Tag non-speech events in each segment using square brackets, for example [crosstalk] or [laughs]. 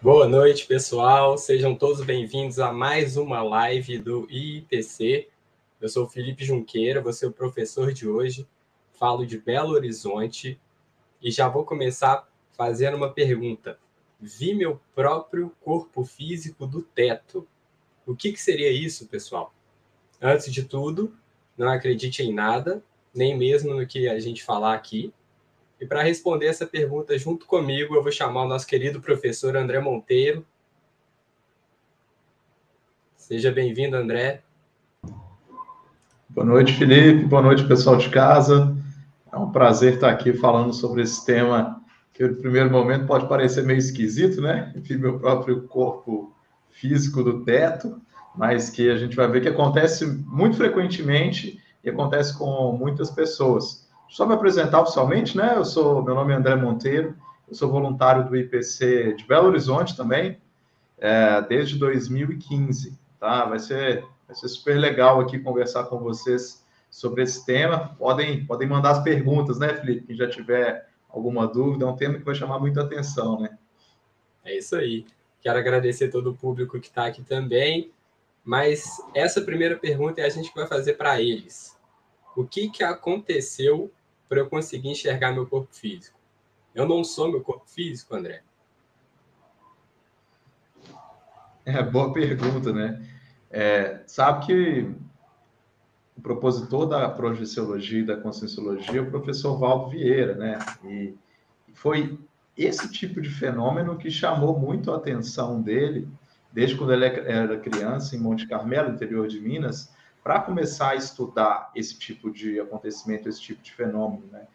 Boa noite, pessoal. Sejam todos bem-vindos a mais uma live do IPC. Eu sou o Felipe Junqueira, vou ser o professor de hoje. Falo de Belo Horizonte e já vou começar fazendo uma pergunta. Vi meu próprio corpo físico do teto. O que, que seria isso, pessoal? Antes de tudo, não acredite em nada, nem mesmo no que a gente falar aqui. E para responder essa pergunta junto comigo, eu vou chamar o nosso querido professor André Monteiro. Seja bem-vindo, André. Boa noite, Felipe. Boa noite, pessoal de casa. É um prazer estar aqui falando sobre esse tema que, no primeiro momento, pode parecer meio esquisito, né? Enfim, meu próprio corpo físico do teto, mas que a gente vai ver que acontece muito frequentemente e acontece com muitas pessoas. Só me apresentar oficialmente, né? Eu sou, meu nome é André Monteiro, eu sou voluntário do IPC de Belo Horizonte também, é, desde 2015, tá? Vai ser, vai ser super legal aqui conversar com vocês sobre esse tema. Podem, podem mandar as perguntas, né, Felipe? Quem já tiver alguma dúvida, é um tema que vai chamar muita atenção, né? É isso aí. Quero agradecer todo o público que está aqui também. Mas essa primeira pergunta é a gente que vai fazer para eles. O que, que aconteceu para eu conseguir enxergar meu corpo físico. Eu não sou meu corpo físico, André? É, boa pergunta, né? É, sabe que o propositor da projeciologia e da conscienciologia é o professor Valdo Vieira, né? E foi esse tipo de fenômeno que chamou muito a atenção dele, desde quando ele era criança, em Monte Carmelo, interior de Minas, para começar a estudar esse tipo de acontecimento, esse tipo de fenômeno, né?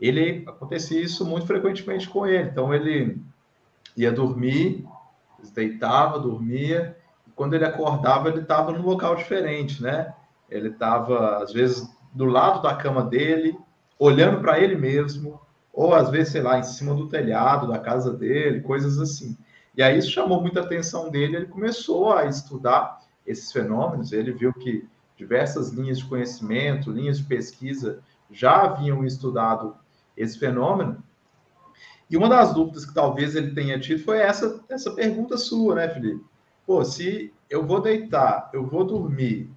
Ele acontecia isso muito frequentemente com ele. Então ele ia dormir, deitava, dormia, e quando ele acordava, ele estava num local diferente, né? Ele estava às vezes do lado da cama dele, olhando para ele mesmo, ou às vezes, sei lá, em cima do telhado da casa dele, coisas assim. E aí isso chamou muita atenção dele, ele começou a estudar esses fenômenos, ele viu que diversas linhas de conhecimento, linhas de pesquisa já haviam estudado esse fenômeno. E uma das dúvidas que talvez ele tenha tido foi essa, essa pergunta sua, né, Felipe? Pô, se eu vou deitar, eu vou dormir,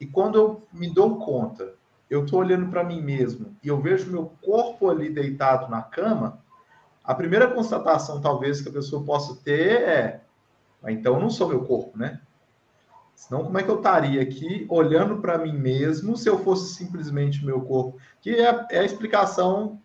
e quando eu me dou conta, eu estou olhando para mim mesmo e eu vejo meu corpo ali deitado na cama, a primeira constatação, talvez, que a pessoa possa ter é: ah, então não sou meu corpo, né? Senão, como é que eu estaria aqui olhando para mim mesmo se eu fosse simplesmente meu corpo? Que é, é a explicação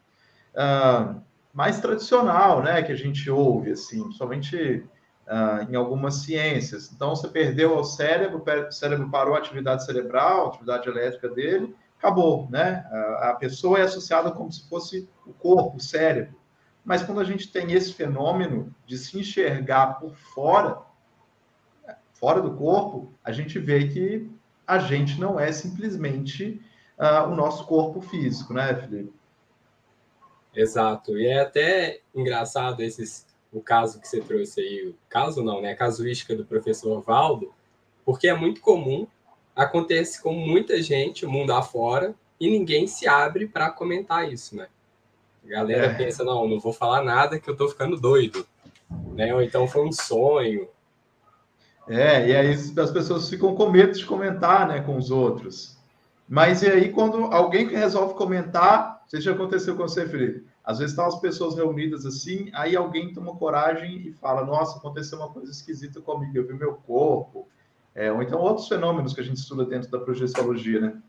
uh, mais tradicional, né? Que a gente ouve, assim, somente uh, em algumas ciências. Então, você perdeu o cérebro, o cérebro parou a atividade cerebral, a atividade elétrica dele, acabou, né? A pessoa é associada como se fosse o corpo, o cérebro. Mas quando a gente tem esse fenômeno de se enxergar por fora, fora do corpo, a gente vê que a gente não é simplesmente uh, o nosso corpo físico, né, Felipe? Exato. E é até engraçado esses, o caso que você trouxe aí, o caso não, né? A casuística do professor Valdo, porque é muito comum, acontece com muita gente, o mundo afora, e ninguém se abre para comentar isso, né? A galera é. pensa, não, não vou falar nada que eu tô ficando doido. Né? Ou então foi um sonho, é, e aí as pessoas ficam com medo de comentar, né, com os outros. Mas e aí quando alguém resolve comentar, se já aconteceu com você, Felipe, às vezes estão as pessoas reunidas assim, aí alguém toma coragem e fala, nossa, aconteceu uma coisa esquisita comigo, eu vi meu corpo. É, ou então outros fenômenos que a gente estuda dentro da projeciologia, né?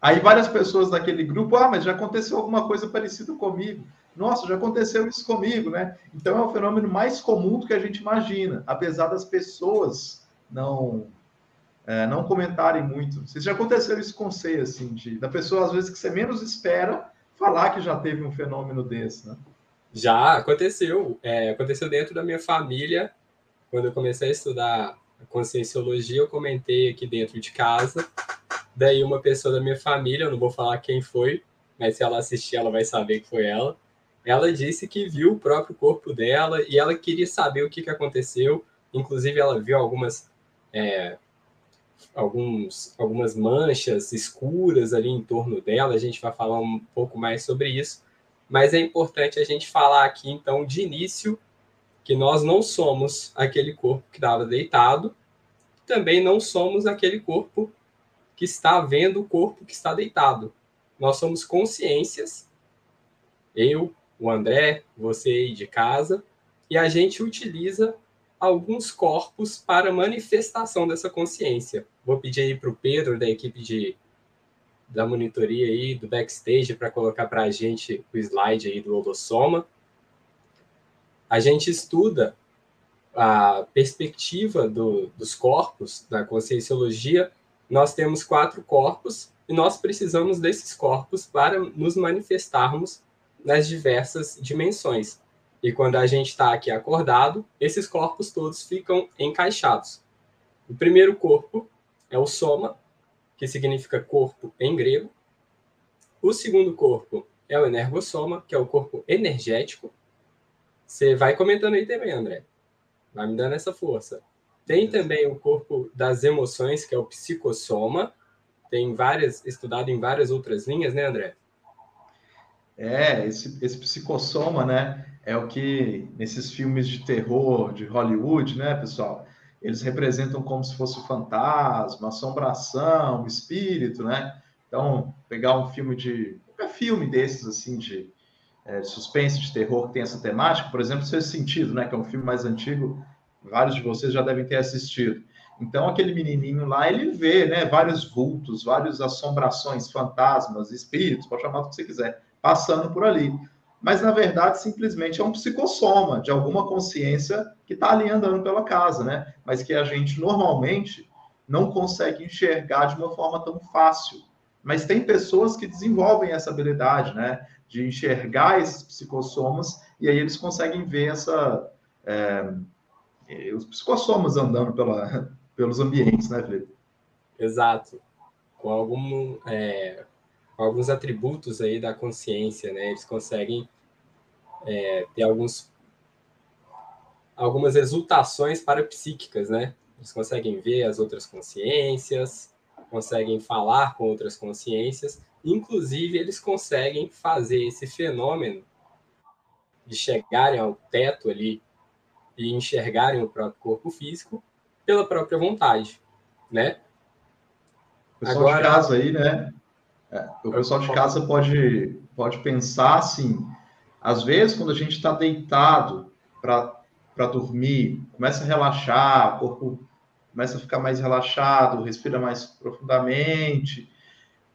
Aí várias pessoas daquele grupo, ah, mas já aconteceu alguma coisa parecida comigo. Nossa, já aconteceu isso comigo, né? Então é um fenômeno mais comum do que a gente imagina, apesar das pessoas não é, não comentarem muito. Se já aconteceu isso com você, assim, de, da pessoa às vezes que você menos espera falar que já teve um fenômeno desse, né? Já aconteceu. É, aconteceu dentro da minha família. Quando eu comecei a estudar conscienciologia, eu comentei aqui dentro de casa. Daí uma pessoa da minha família, eu não vou falar quem foi, mas se ela assistir, ela vai saber que foi ela ela disse que viu o próprio corpo dela e ela queria saber o que, que aconteceu. Inclusive, ela viu algumas, é, alguns, algumas manchas escuras ali em torno dela. A gente vai falar um pouco mais sobre isso. Mas é importante a gente falar aqui, então, de início, que nós não somos aquele corpo que estava deitado, também não somos aquele corpo que está vendo o corpo que está deitado. Nós somos consciências, eu, o André, você aí de casa, e a gente utiliza alguns corpos para manifestação dessa consciência. Vou pedir aí para o Pedro, da equipe de, da monitoria aí, do backstage, para colocar para a gente o slide aí do holossoma. A gente estuda a perspectiva do, dos corpos da conscienciologia. Nós temos quatro corpos e nós precisamos desses corpos para nos manifestarmos nas diversas dimensões. E quando a gente está aqui acordado, esses corpos todos ficam encaixados. O primeiro corpo é o soma, que significa corpo em grego. O segundo corpo é o energossoma, que é o corpo energético. Você vai comentando aí também, André. Vai me dando essa força. Tem também o corpo das emoções, que é o psicossoma. Tem várias, estudado em várias outras linhas, né, André? É, esse, esse psicossoma, né? É o que nesses filmes de terror de Hollywood, né, pessoal? Eles representam como se fosse um fantasma, assombração, espírito, né? Então, pegar um filme de. qualquer filme desses, assim, de, é, suspense, de terror, que tem essa temática, por exemplo, Sexto Sentido, né? Que é um filme mais antigo, vários de vocês já devem ter assistido. Então, aquele menininho lá, ele vê, né? Vários vultos, várias assombrações, fantasmas, espíritos, pode chamar do que você quiser passando por ali. Mas, na verdade, simplesmente é um psicossoma de alguma consciência que está ali andando pela casa, né? Mas que a gente normalmente não consegue enxergar de uma forma tão fácil. Mas tem pessoas que desenvolvem essa habilidade, né? De enxergar esses psicossomas e aí eles conseguem ver essa. É, os psicossomas andando pela, [laughs] pelos ambientes, né, Felipe? Exato. Com algum. É alguns atributos aí da consciência, né? Eles conseguem é, ter alguns algumas exultações parapsíquicas, né? Eles conseguem ver as outras consciências, conseguem falar com outras consciências, inclusive eles conseguem fazer esse fenômeno de chegarem ao teto ali e enxergarem o próprio corpo físico pela própria vontade, né? Pessoal Agora, de casa aí, né? É, o pessoal de casa pode, pode pensar assim, às vezes quando a gente está deitado para dormir, começa a relaxar, o corpo começa a ficar mais relaxado, respira mais profundamente.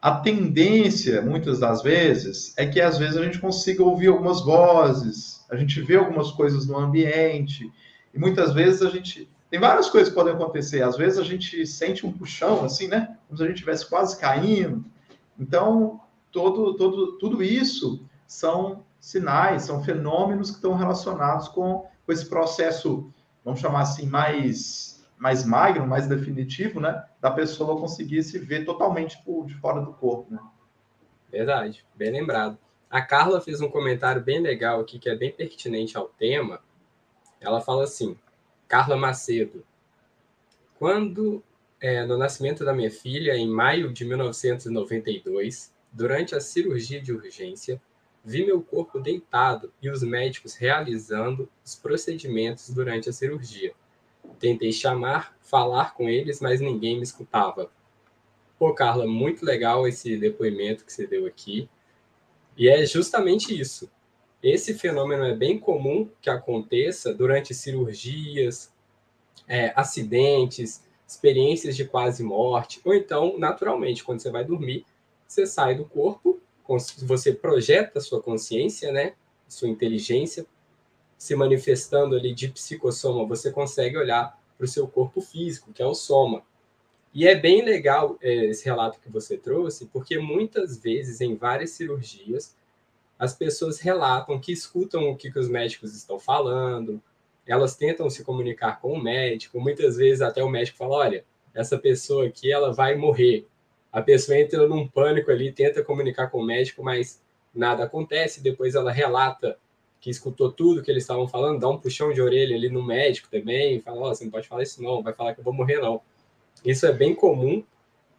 A tendência, muitas das vezes, é que às vezes a gente consiga ouvir algumas vozes, a gente vê algumas coisas no ambiente, e muitas vezes a gente. Tem várias coisas que podem acontecer. Às vezes a gente sente um puxão, assim, né? Como se a gente estivesse quase caindo. Então, todo, todo, tudo isso são sinais, são fenômenos que estão relacionados com, com esse processo, vamos chamar assim, mais, mais magno, mais definitivo, né? Da pessoa conseguir se ver totalmente por, de fora do corpo, né? Verdade, bem lembrado. A Carla fez um comentário bem legal aqui, que é bem pertinente ao tema. Ela fala assim: Carla Macedo, quando é, no nascimento da minha filha, em maio de 1992, durante a cirurgia de urgência, vi meu corpo deitado e os médicos realizando os procedimentos durante a cirurgia. Tentei chamar, falar com eles, mas ninguém me escutava. Pô, Carla, muito legal esse depoimento que você deu aqui. E é justamente isso. Esse fenômeno é bem comum que aconteça durante cirurgias, é, acidentes, experiências de quase morte, ou então, naturalmente, quando você vai dormir, você sai do corpo, você projeta sua consciência, né, sua inteligência, se manifestando ali de psicossoma, você consegue olhar para o seu corpo físico, que é o soma. E é bem legal é, esse relato que você trouxe, porque muitas vezes, em várias cirurgias, as pessoas relatam que escutam o que, que os médicos estão falando, elas tentam se comunicar com o médico, muitas vezes até o médico fala, olha, essa pessoa aqui, ela vai morrer. A pessoa entra num pânico ali, tenta comunicar com o médico, mas nada acontece, depois ela relata que escutou tudo que eles estavam falando, dá um puxão de orelha ali no médico também, fala, oh, você não pode falar isso não, vai falar que eu vou morrer não. Isso é bem comum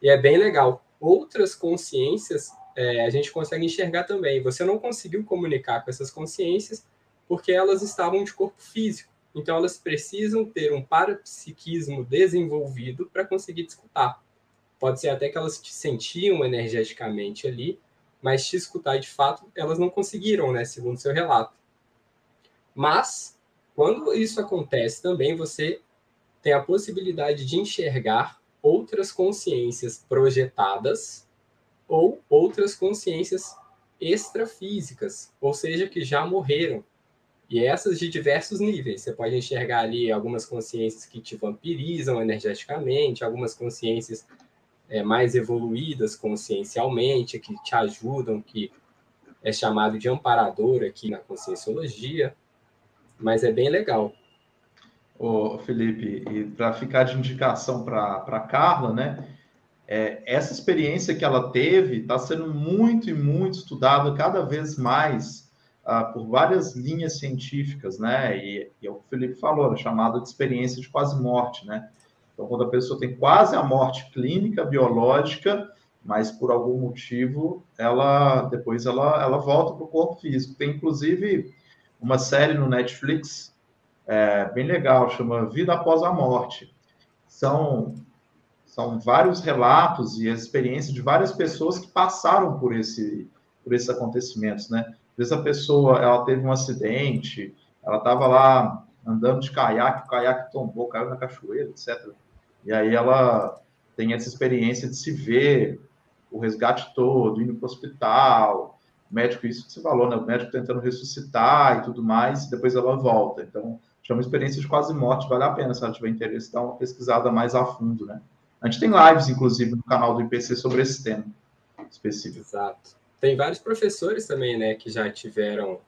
e é bem legal. Outras consciências é, a gente consegue enxergar também. Você não conseguiu comunicar com essas consciências porque elas estavam de corpo físico. Então, elas precisam ter um parapsiquismo desenvolvido para conseguir te escutar. Pode ser até que elas te sentiam energeticamente ali, mas te escutar de fato, elas não conseguiram, né, segundo seu relato. Mas, quando isso acontece também, você tem a possibilidade de enxergar outras consciências projetadas ou outras consciências extrafísicas, ou seja, que já morreram. E essas de diversos níveis. Você pode enxergar ali algumas consciências que te vampirizam energeticamente, algumas consciências é, mais evoluídas consciencialmente, que te ajudam, que é chamado de amparador aqui na conscienciologia. Mas é bem legal. Ô, Felipe, e para ficar de indicação para Carla, né? É, essa experiência que ela teve está sendo muito e muito estudada cada vez mais ah, por várias linhas científicas, né? E, e é o que o Felipe falou, é chamada de experiência de quase morte, né? Então, quando a pessoa tem quase a morte clínica, biológica, mas por algum motivo ela depois ela, ela volta para o corpo físico. Tem inclusive uma série no Netflix é, bem legal, chama Vida Após a Morte. São são vários relatos e a experiência de várias pessoas que passaram por esse por esses acontecimentos, né? Às vezes a pessoa ela teve um acidente, ela estava lá andando de caiaque, o caiaque tombou, caiu na cachoeira, etc. E aí ela tem essa experiência de se ver o resgate todo, indo para o hospital, médico, isso que você falou, né? O médico tentando ressuscitar e tudo mais, e depois ela volta. Então, chama experiência de quase morte, vale a pena, se ela tiver interesse, dar uma pesquisada mais a fundo, né? A gente tem lives, inclusive, no canal do IPC sobre esse tema específico. Exato. Tem vários professores também, né, que já tiveram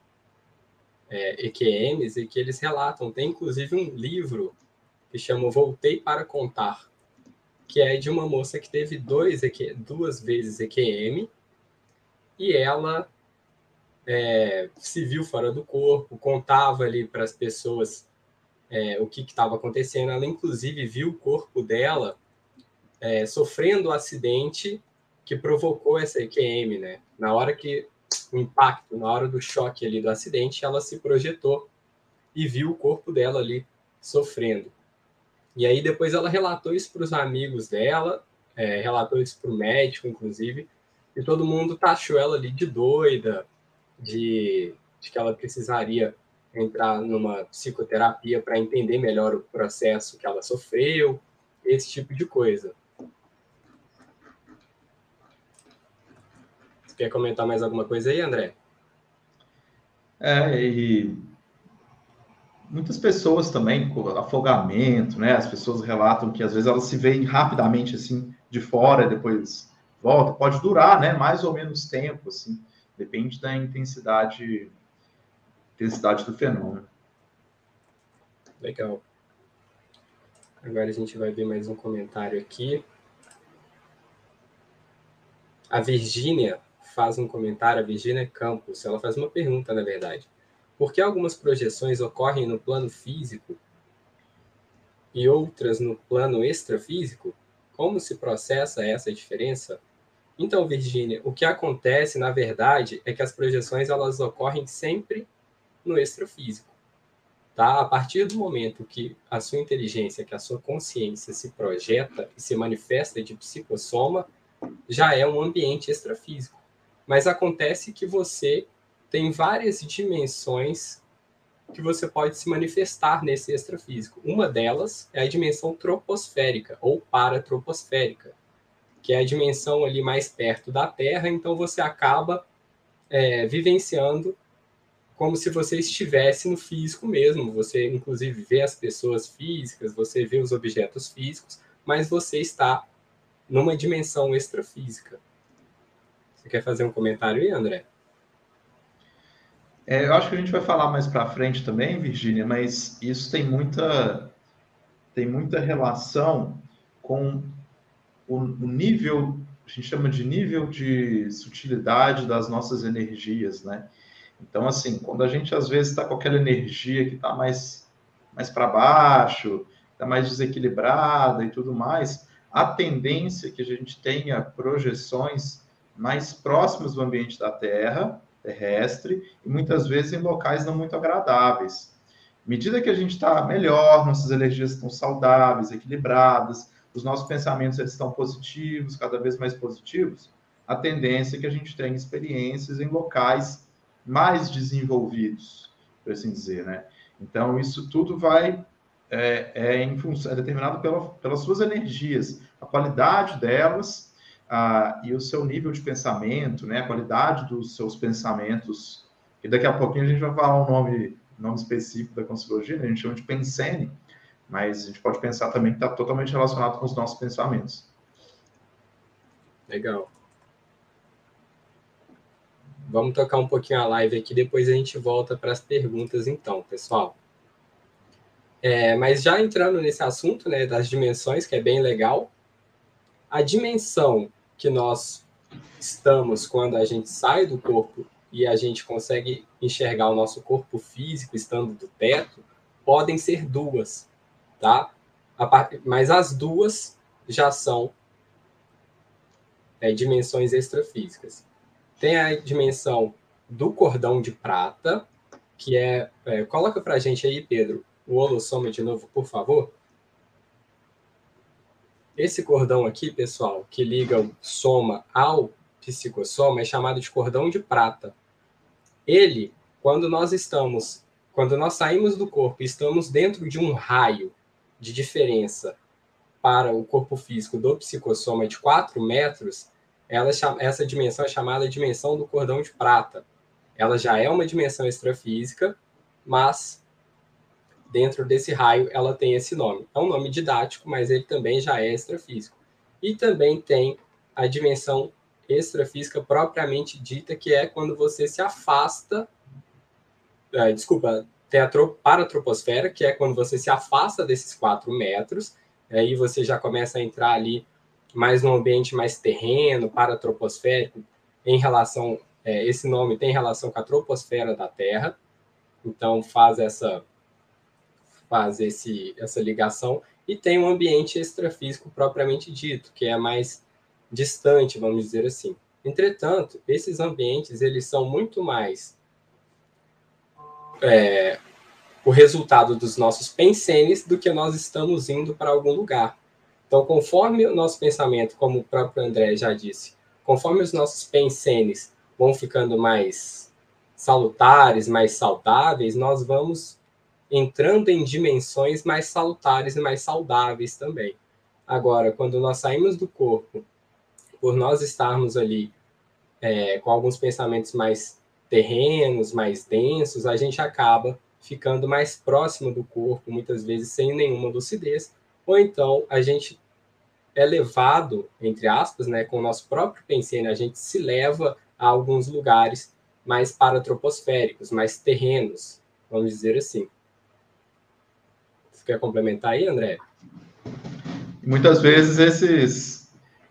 é, EQMs e que eles relatam. Tem, inclusive, um livro que chama Voltei para Contar, que é de uma moça que teve dois, duas vezes EQM e ela é, se viu fora do corpo, contava ali para as pessoas é, o que estava acontecendo. Ela, inclusive, viu o corpo dela é, sofrendo o um acidente que provocou essa EQM, né? Na hora que o impacto, na hora do choque ali do acidente, ela se projetou e viu o corpo dela ali sofrendo. E aí depois ela relatou isso para os amigos dela, é, relatou isso para o médico, inclusive, e todo mundo taxou ela ali de doida, de, de que ela precisaria entrar numa psicoterapia para entender melhor o processo que ela sofreu, esse tipo de coisa. Quer comentar mais alguma coisa aí, André? É, e muitas pessoas também, afogamento, né? As pessoas relatam que às vezes elas se veem rapidamente assim de fora, depois volta. Pode durar, né? Mais ou menos tempo, assim. Depende da intensidade, intensidade do fenômeno. Legal. Agora a gente vai ver mais um comentário aqui. A Virgínia faz um comentário, a Virginia Campos, ela faz uma pergunta, na verdade. Por que algumas projeções ocorrem no plano físico e outras no plano extrafísico? Como se processa essa diferença? Então, Virginia, o que acontece, na verdade, é que as projeções elas ocorrem sempre no extrafísico. Tá? A partir do momento que a sua inteligência, que a sua consciência se projeta e se manifesta de psicossoma, já é um ambiente extrafísico. Mas acontece que você tem várias dimensões que você pode se manifestar nesse extrafísico. Uma delas é a dimensão troposférica ou paratroposférica, que é a dimensão ali mais perto da Terra, então você acaba é, vivenciando como se você estivesse no físico mesmo. Você, inclusive, vê as pessoas físicas, você vê os objetos físicos, mas você está numa dimensão extrafísica. Você quer fazer um comentário aí, André? É, eu acho que a gente vai falar mais para frente também, Virgínia, mas isso tem muita, tem muita relação com o, o nível, a gente chama de nível de sutilidade das nossas energias, né? Então, assim, quando a gente às vezes está com aquela energia que está mais, mais para baixo, está mais desequilibrada e tudo mais, a tendência é que a gente tenha projeções mais próximos do ambiente da Terra, terrestre, e muitas vezes em locais não muito agradáveis. medida que a gente está melhor, nossas energias estão saudáveis, equilibradas, os nossos pensamentos eles estão positivos, cada vez mais positivos, a tendência é que a gente tenha experiências em locais mais desenvolvidos, por assim dizer, né? Então, isso tudo vai é, é, em função, é determinado pela, pelas suas energias, a qualidade delas a, e o seu nível de pensamento, né? A qualidade dos seus pensamentos. E daqui a pouquinho a gente vai falar um nome, nome específico da Consciologia, né? a gente chama de pensene, mas a gente pode pensar também que está totalmente relacionado com os nossos pensamentos. Legal. Vamos tocar um pouquinho a live aqui, depois a gente volta para as perguntas, então, pessoal. É, mas já entrando nesse assunto né, das dimensões, que é bem legal, a dimensão que nós estamos quando a gente sai do corpo e a gente consegue enxergar o nosso corpo físico estando do teto, podem ser duas, tá? Mas as duas já são é, dimensões extrafísicas. Tem a dimensão do cordão de prata, que é. é coloca para gente aí, Pedro, o holossoma de novo, por favor. Esse cordão aqui, pessoal, que liga o soma ao psicossoma, é chamado de cordão de prata. Ele, quando nós estamos, quando nós saímos do corpo estamos dentro de um raio de diferença para o corpo físico do psicossoma de 4 metros, ela, essa dimensão é chamada dimensão do cordão de prata. Ela já é uma dimensão extrafísica, mas dentro desse raio ela tem esse nome. É um nome didático, mas ele também já é extrafísico. E também tem a dimensão extrafísica propriamente dita, que é quando você se afasta. É, desculpa, tem a paratroposfera, que é quando você se afasta desses 4 metros, aí você já começa a entrar ali mais num ambiente mais terreno, paratroposférico, em relação, é, esse nome tem relação com a troposfera da Terra, então faz essa faz esse, essa ligação, e tem um ambiente extrafísico propriamente dito, que é mais distante, vamos dizer assim. Entretanto, esses ambientes eles são muito mais é, o resultado dos nossos pensenes do que nós estamos indo para algum lugar. Então, conforme o nosso pensamento, como o próprio André já disse, conforme os nossos pensenes vão ficando mais salutares, mais saudáveis, nós vamos entrando em dimensões mais salutares e mais saudáveis também. Agora, quando nós saímos do corpo, por nós estarmos ali é, com alguns pensamentos mais terrenos, mais densos, a gente acaba ficando mais próximo do corpo, muitas vezes sem nenhuma lucidez, ou então a gente é levado, entre aspas, né, com o nosso próprio pensene, a gente se leva a alguns lugares mais paratroposféricos, mais terrenos, vamos dizer assim. Você quer complementar aí, André? Muitas vezes esses,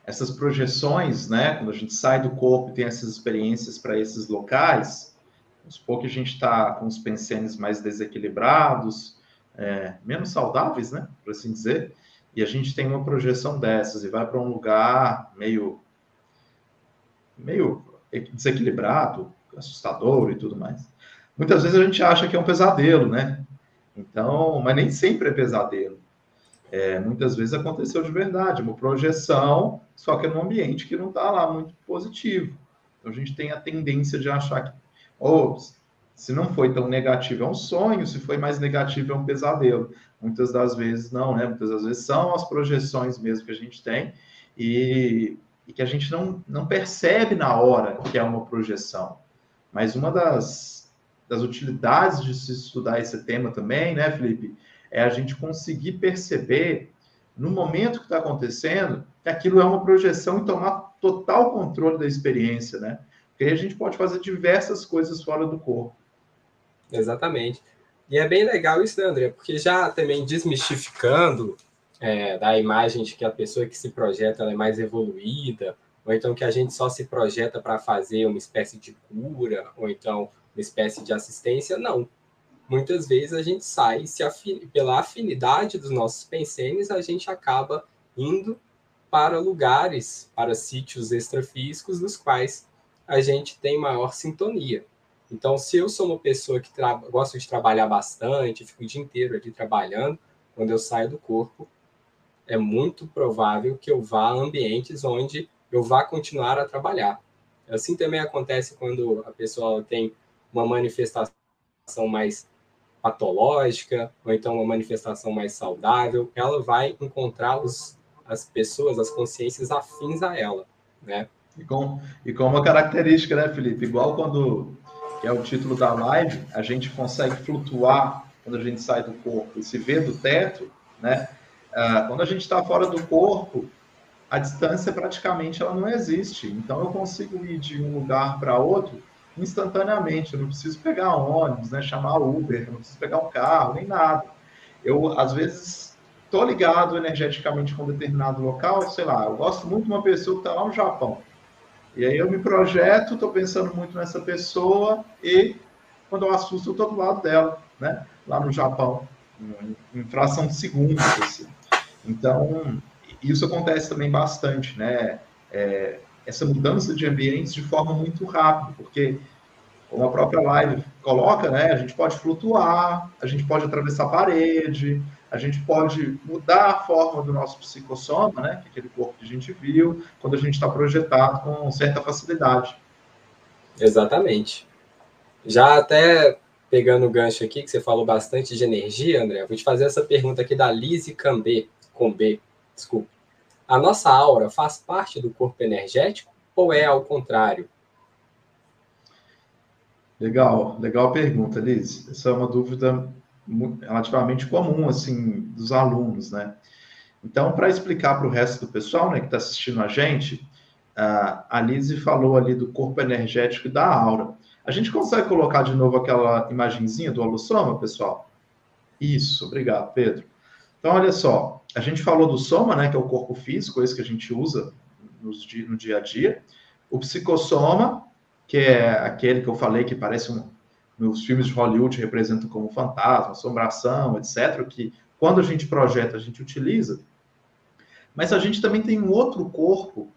essas projeções, né, quando a gente sai do corpo e tem essas experiências para esses locais, vamos supor que a gente está com os pensenes mais desequilibrados, é, menos saudáveis, né, por assim dizer, e a gente tem uma projeção dessas e vai para um lugar meio meio desequilibrado, assustador e tudo mais. Muitas vezes a gente acha que é um pesadelo, né? Então, mas nem sempre é pesadelo. É, muitas vezes aconteceu de verdade, uma projeção, só que é num ambiente que não está lá muito positivo. Então a gente tem a tendência de achar que, ou se não foi tão negativo, é um sonho, se foi mais negativo, é um pesadelo. Muitas das vezes não, né? Muitas das vezes são as projeções mesmo que a gente tem e, e que a gente não, não percebe na hora que é uma projeção. Mas uma das, das utilidades de se estudar esse tema também, né, Felipe, é a gente conseguir perceber no momento que está acontecendo que aquilo é uma projeção e tomar total controle da experiência, né? Porque aí a gente pode fazer diversas coisas fora do corpo. Exatamente. E é bem legal isso, né, André? Porque já também desmistificando é, da imagem de que a pessoa que se projeta é mais evoluída, ou então que a gente só se projeta para fazer uma espécie de cura, ou então uma espécie de assistência, não. Muitas vezes a gente sai, se afin... pela afinidade dos nossos pensenes, a gente acaba indo para lugares, para sítios extrafísicos, dos quais a gente tem maior sintonia. Então, se eu sou uma pessoa que gosto de trabalhar bastante, fico o dia inteiro ali trabalhando, quando eu saio do corpo, é muito provável que eu vá a ambientes onde eu vá continuar a trabalhar. Assim também acontece quando a pessoa tem uma manifestação mais patológica, ou então uma manifestação mais saudável, ela vai encontrar os, as pessoas, as consciências afins a ela, né? E com, e com uma característica, né, Felipe? Igual quando que é o título da live, a gente consegue flutuar quando a gente sai do corpo e se vê do teto, né? Ah, quando a gente está fora do corpo, a distância praticamente ela não existe. Então eu consigo ir de um lugar para outro instantaneamente. Eu não preciso pegar ônibus, né? Chamar Uber, não preciso pegar um carro, nem nada. Eu às vezes estou ligado energeticamente com um determinado local, sei lá. Eu gosto muito de uma pessoa que está lá no Japão. E aí eu me projeto, estou pensando muito nessa pessoa e quando eu assusto, eu estou do lado dela, né? Lá no Japão, em fração de segundos, assim. Então, isso acontece também bastante, né? É, essa mudança de ambientes de forma muito rápida, porque como a própria live coloca, né? A gente pode flutuar, a gente pode atravessar a parede, a gente pode mudar a forma do nosso psicossoma, né, que é aquele corpo que a gente viu, quando a gente está projetado com certa facilidade. Exatamente. Já até pegando o gancho aqui, que você falou bastante de energia, André, vou te fazer essa pergunta aqui da Lise Cambê, com B, desculpa. A nossa aura faz parte do corpo energético ou é ao contrário? Legal, legal pergunta, Liz. Essa é uma dúvida relativamente comum, assim, dos alunos, né? Então, para explicar para o resto do pessoal, né, que está assistindo a gente, a Lise falou ali do corpo energético e da aura. A gente consegue colocar de novo aquela imagenzinha do holossoma, pessoal? Isso, obrigado, Pedro. Então, olha só, a gente falou do soma, né, que é o corpo físico, esse que a gente usa no dia a dia. O psicossoma, que é aquele que eu falei que parece um, nos filmes de Hollywood representam como fantasma, assombração, etc., que quando a gente projeta, a gente utiliza. Mas a gente também tem um outro corpo,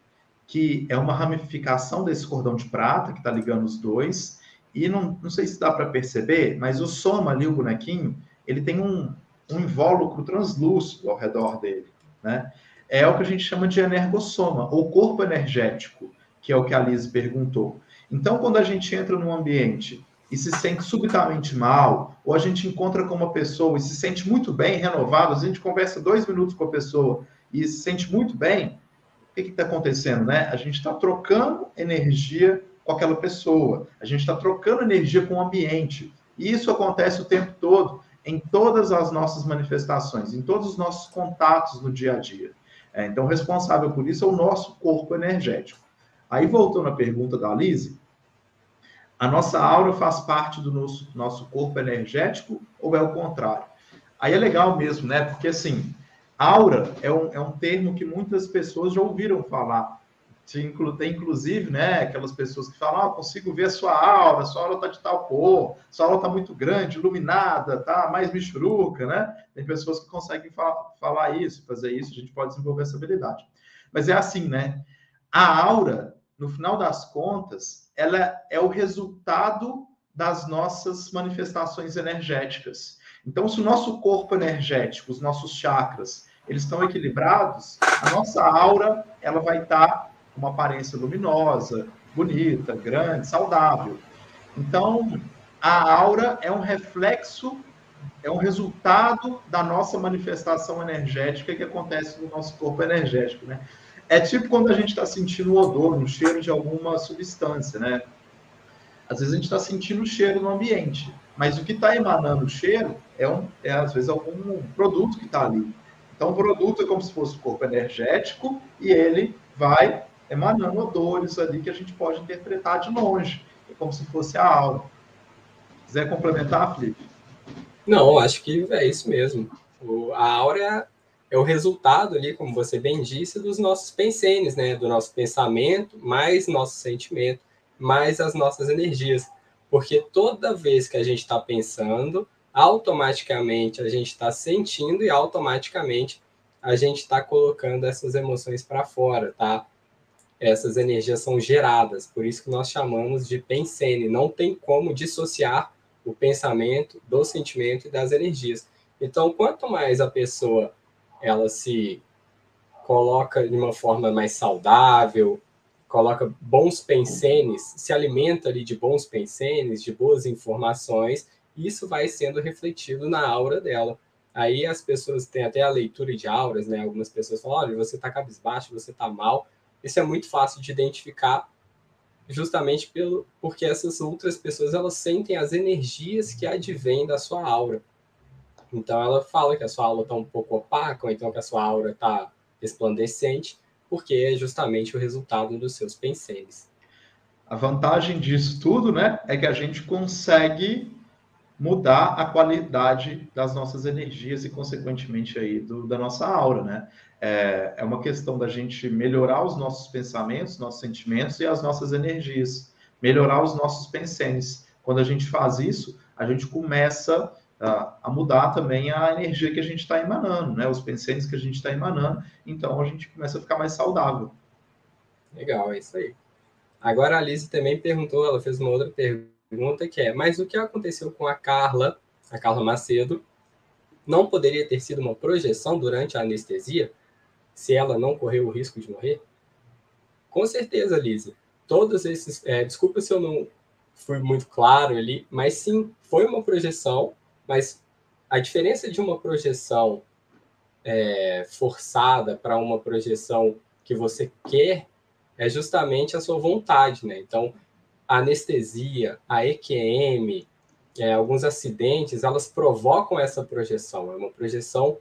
que é uma ramificação desse cordão de prata, que está ligando os dois, e não, não sei se dá para perceber, mas o soma ali, o bonequinho, ele tem um, um invólucro translúcido ao redor dele, né? É o que a gente chama de energossoma, ou corpo energético, que é o que a Liz perguntou. Então, quando a gente entra num ambiente e se sente subitamente mal, ou a gente encontra com uma pessoa e se sente muito bem, renovado, a gente conversa dois minutos com a pessoa e se sente muito bem, o que está acontecendo, né? A gente está trocando energia com aquela pessoa, a gente está trocando energia com o ambiente. E isso acontece o tempo todo, em todas as nossas manifestações, em todos os nossos contatos no dia a dia. É, então, responsável por isso é o nosso corpo energético. Aí, voltando à pergunta da Lise, a nossa aura faz parte do nosso, nosso corpo energético ou é o contrário? Aí é legal mesmo, né? Porque assim, aura é um, é um termo que muitas pessoas já ouviram falar. Tem inclusive, né, aquelas pessoas que falam, ah, consigo ver a sua aura, sua aura está de tal cor, sua aura está muito grande, iluminada, tá mais michuruca, né? Tem pessoas que conseguem fa falar isso, fazer isso, a gente pode desenvolver essa habilidade. Mas é assim, né? A aura, no final das contas, ela é o resultado das nossas manifestações energéticas. Então, se o nosso corpo energético, os nossos chakras, eles estão equilibrados, a nossa aura ela vai estar com uma aparência luminosa, bonita, grande, saudável. Então, a aura é um reflexo, é um resultado da nossa manifestação energética que acontece no nosso corpo energético, né? É tipo quando a gente está sentindo o odor, um cheiro de alguma substância, né? Às vezes a gente está sentindo o cheiro no ambiente, mas o que está emanando o cheiro é, um, é, às vezes, algum produto que está ali. Então, o produto é como se fosse o corpo energético e ele vai emanando odores ali que a gente pode interpretar de longe. É como se fosse a aura. Quiser complementar, Felipe? Não, acho que é isso mesmo. O, a aura é o resultado ali, como você bem disse, dos nossos pensenes, né? Do nosso pensamento, mais nosso sentimento, mais as nossas energias. Porque toda vez que a gente está pensando, automaticamente a gente está sentindo e automaticamente a gente está colocando essas emoções para fora, tá? Essas energias são geradas, por isso que nós chamamos de pensene. Não tem como dissociar o pensamento do sentimento e das energias. Então, quanto mais a pessoa ela se coloca de uma forma mais saudável, coloca bons pensenes, se alimenta ali de bons pensenes, de boas informações, isso vai sendo refletido na aura dela. Aí as pessoas têm até a leitura de auras, né? Algumas pessoas falam, olha, você está cabisbaixo, você está mal. Isso é muito fácil de identificar, justamente pelo, porque essas outras pessoas elas sentem as energias que advêm da sua aura. Então ela fala que a sua aura está um pouco opaca, ou então que a sua aura está resplandecente, porque é justamente o resultado dos seus penseres. A vantagem disso tudo, né, é que a gente consegue mudar a qualidade das nossas energias e, consequentemente, aí, do, da nossa aura, né? É, é uma questão da gente melhorar os nossos pensamentos, nossos sentimentos e as nossas energias, melhorar os nossos pensenes. Quando a gente faz isso, a gente começa a, a mudar também a energia que a gente está emanando, né? Os pensenes que a gente está emanando, então a gente começa a ficar mais saudável. Legal, é isso aí. Agora a Alice também perguntou, ela fez uma outra pergunta pergunta que é: mas o que aconteceu com a Carla, a Carla Macedo, não poderia ter sido uma projeção durante a anestesia, se ela não correu o risco de morrer? Com certeza, Lise. Todos esses. É, desculpa se eu não fui muito claro ali, mas sim, foi uma projeção, mas a diferença de uma projeção é, forçada para uma projeção que você quer é justamente a sua vontade, né? Então, a anestesia, a EQM, é, alguns acidentes, elas provocam essa projeção. É uma projeção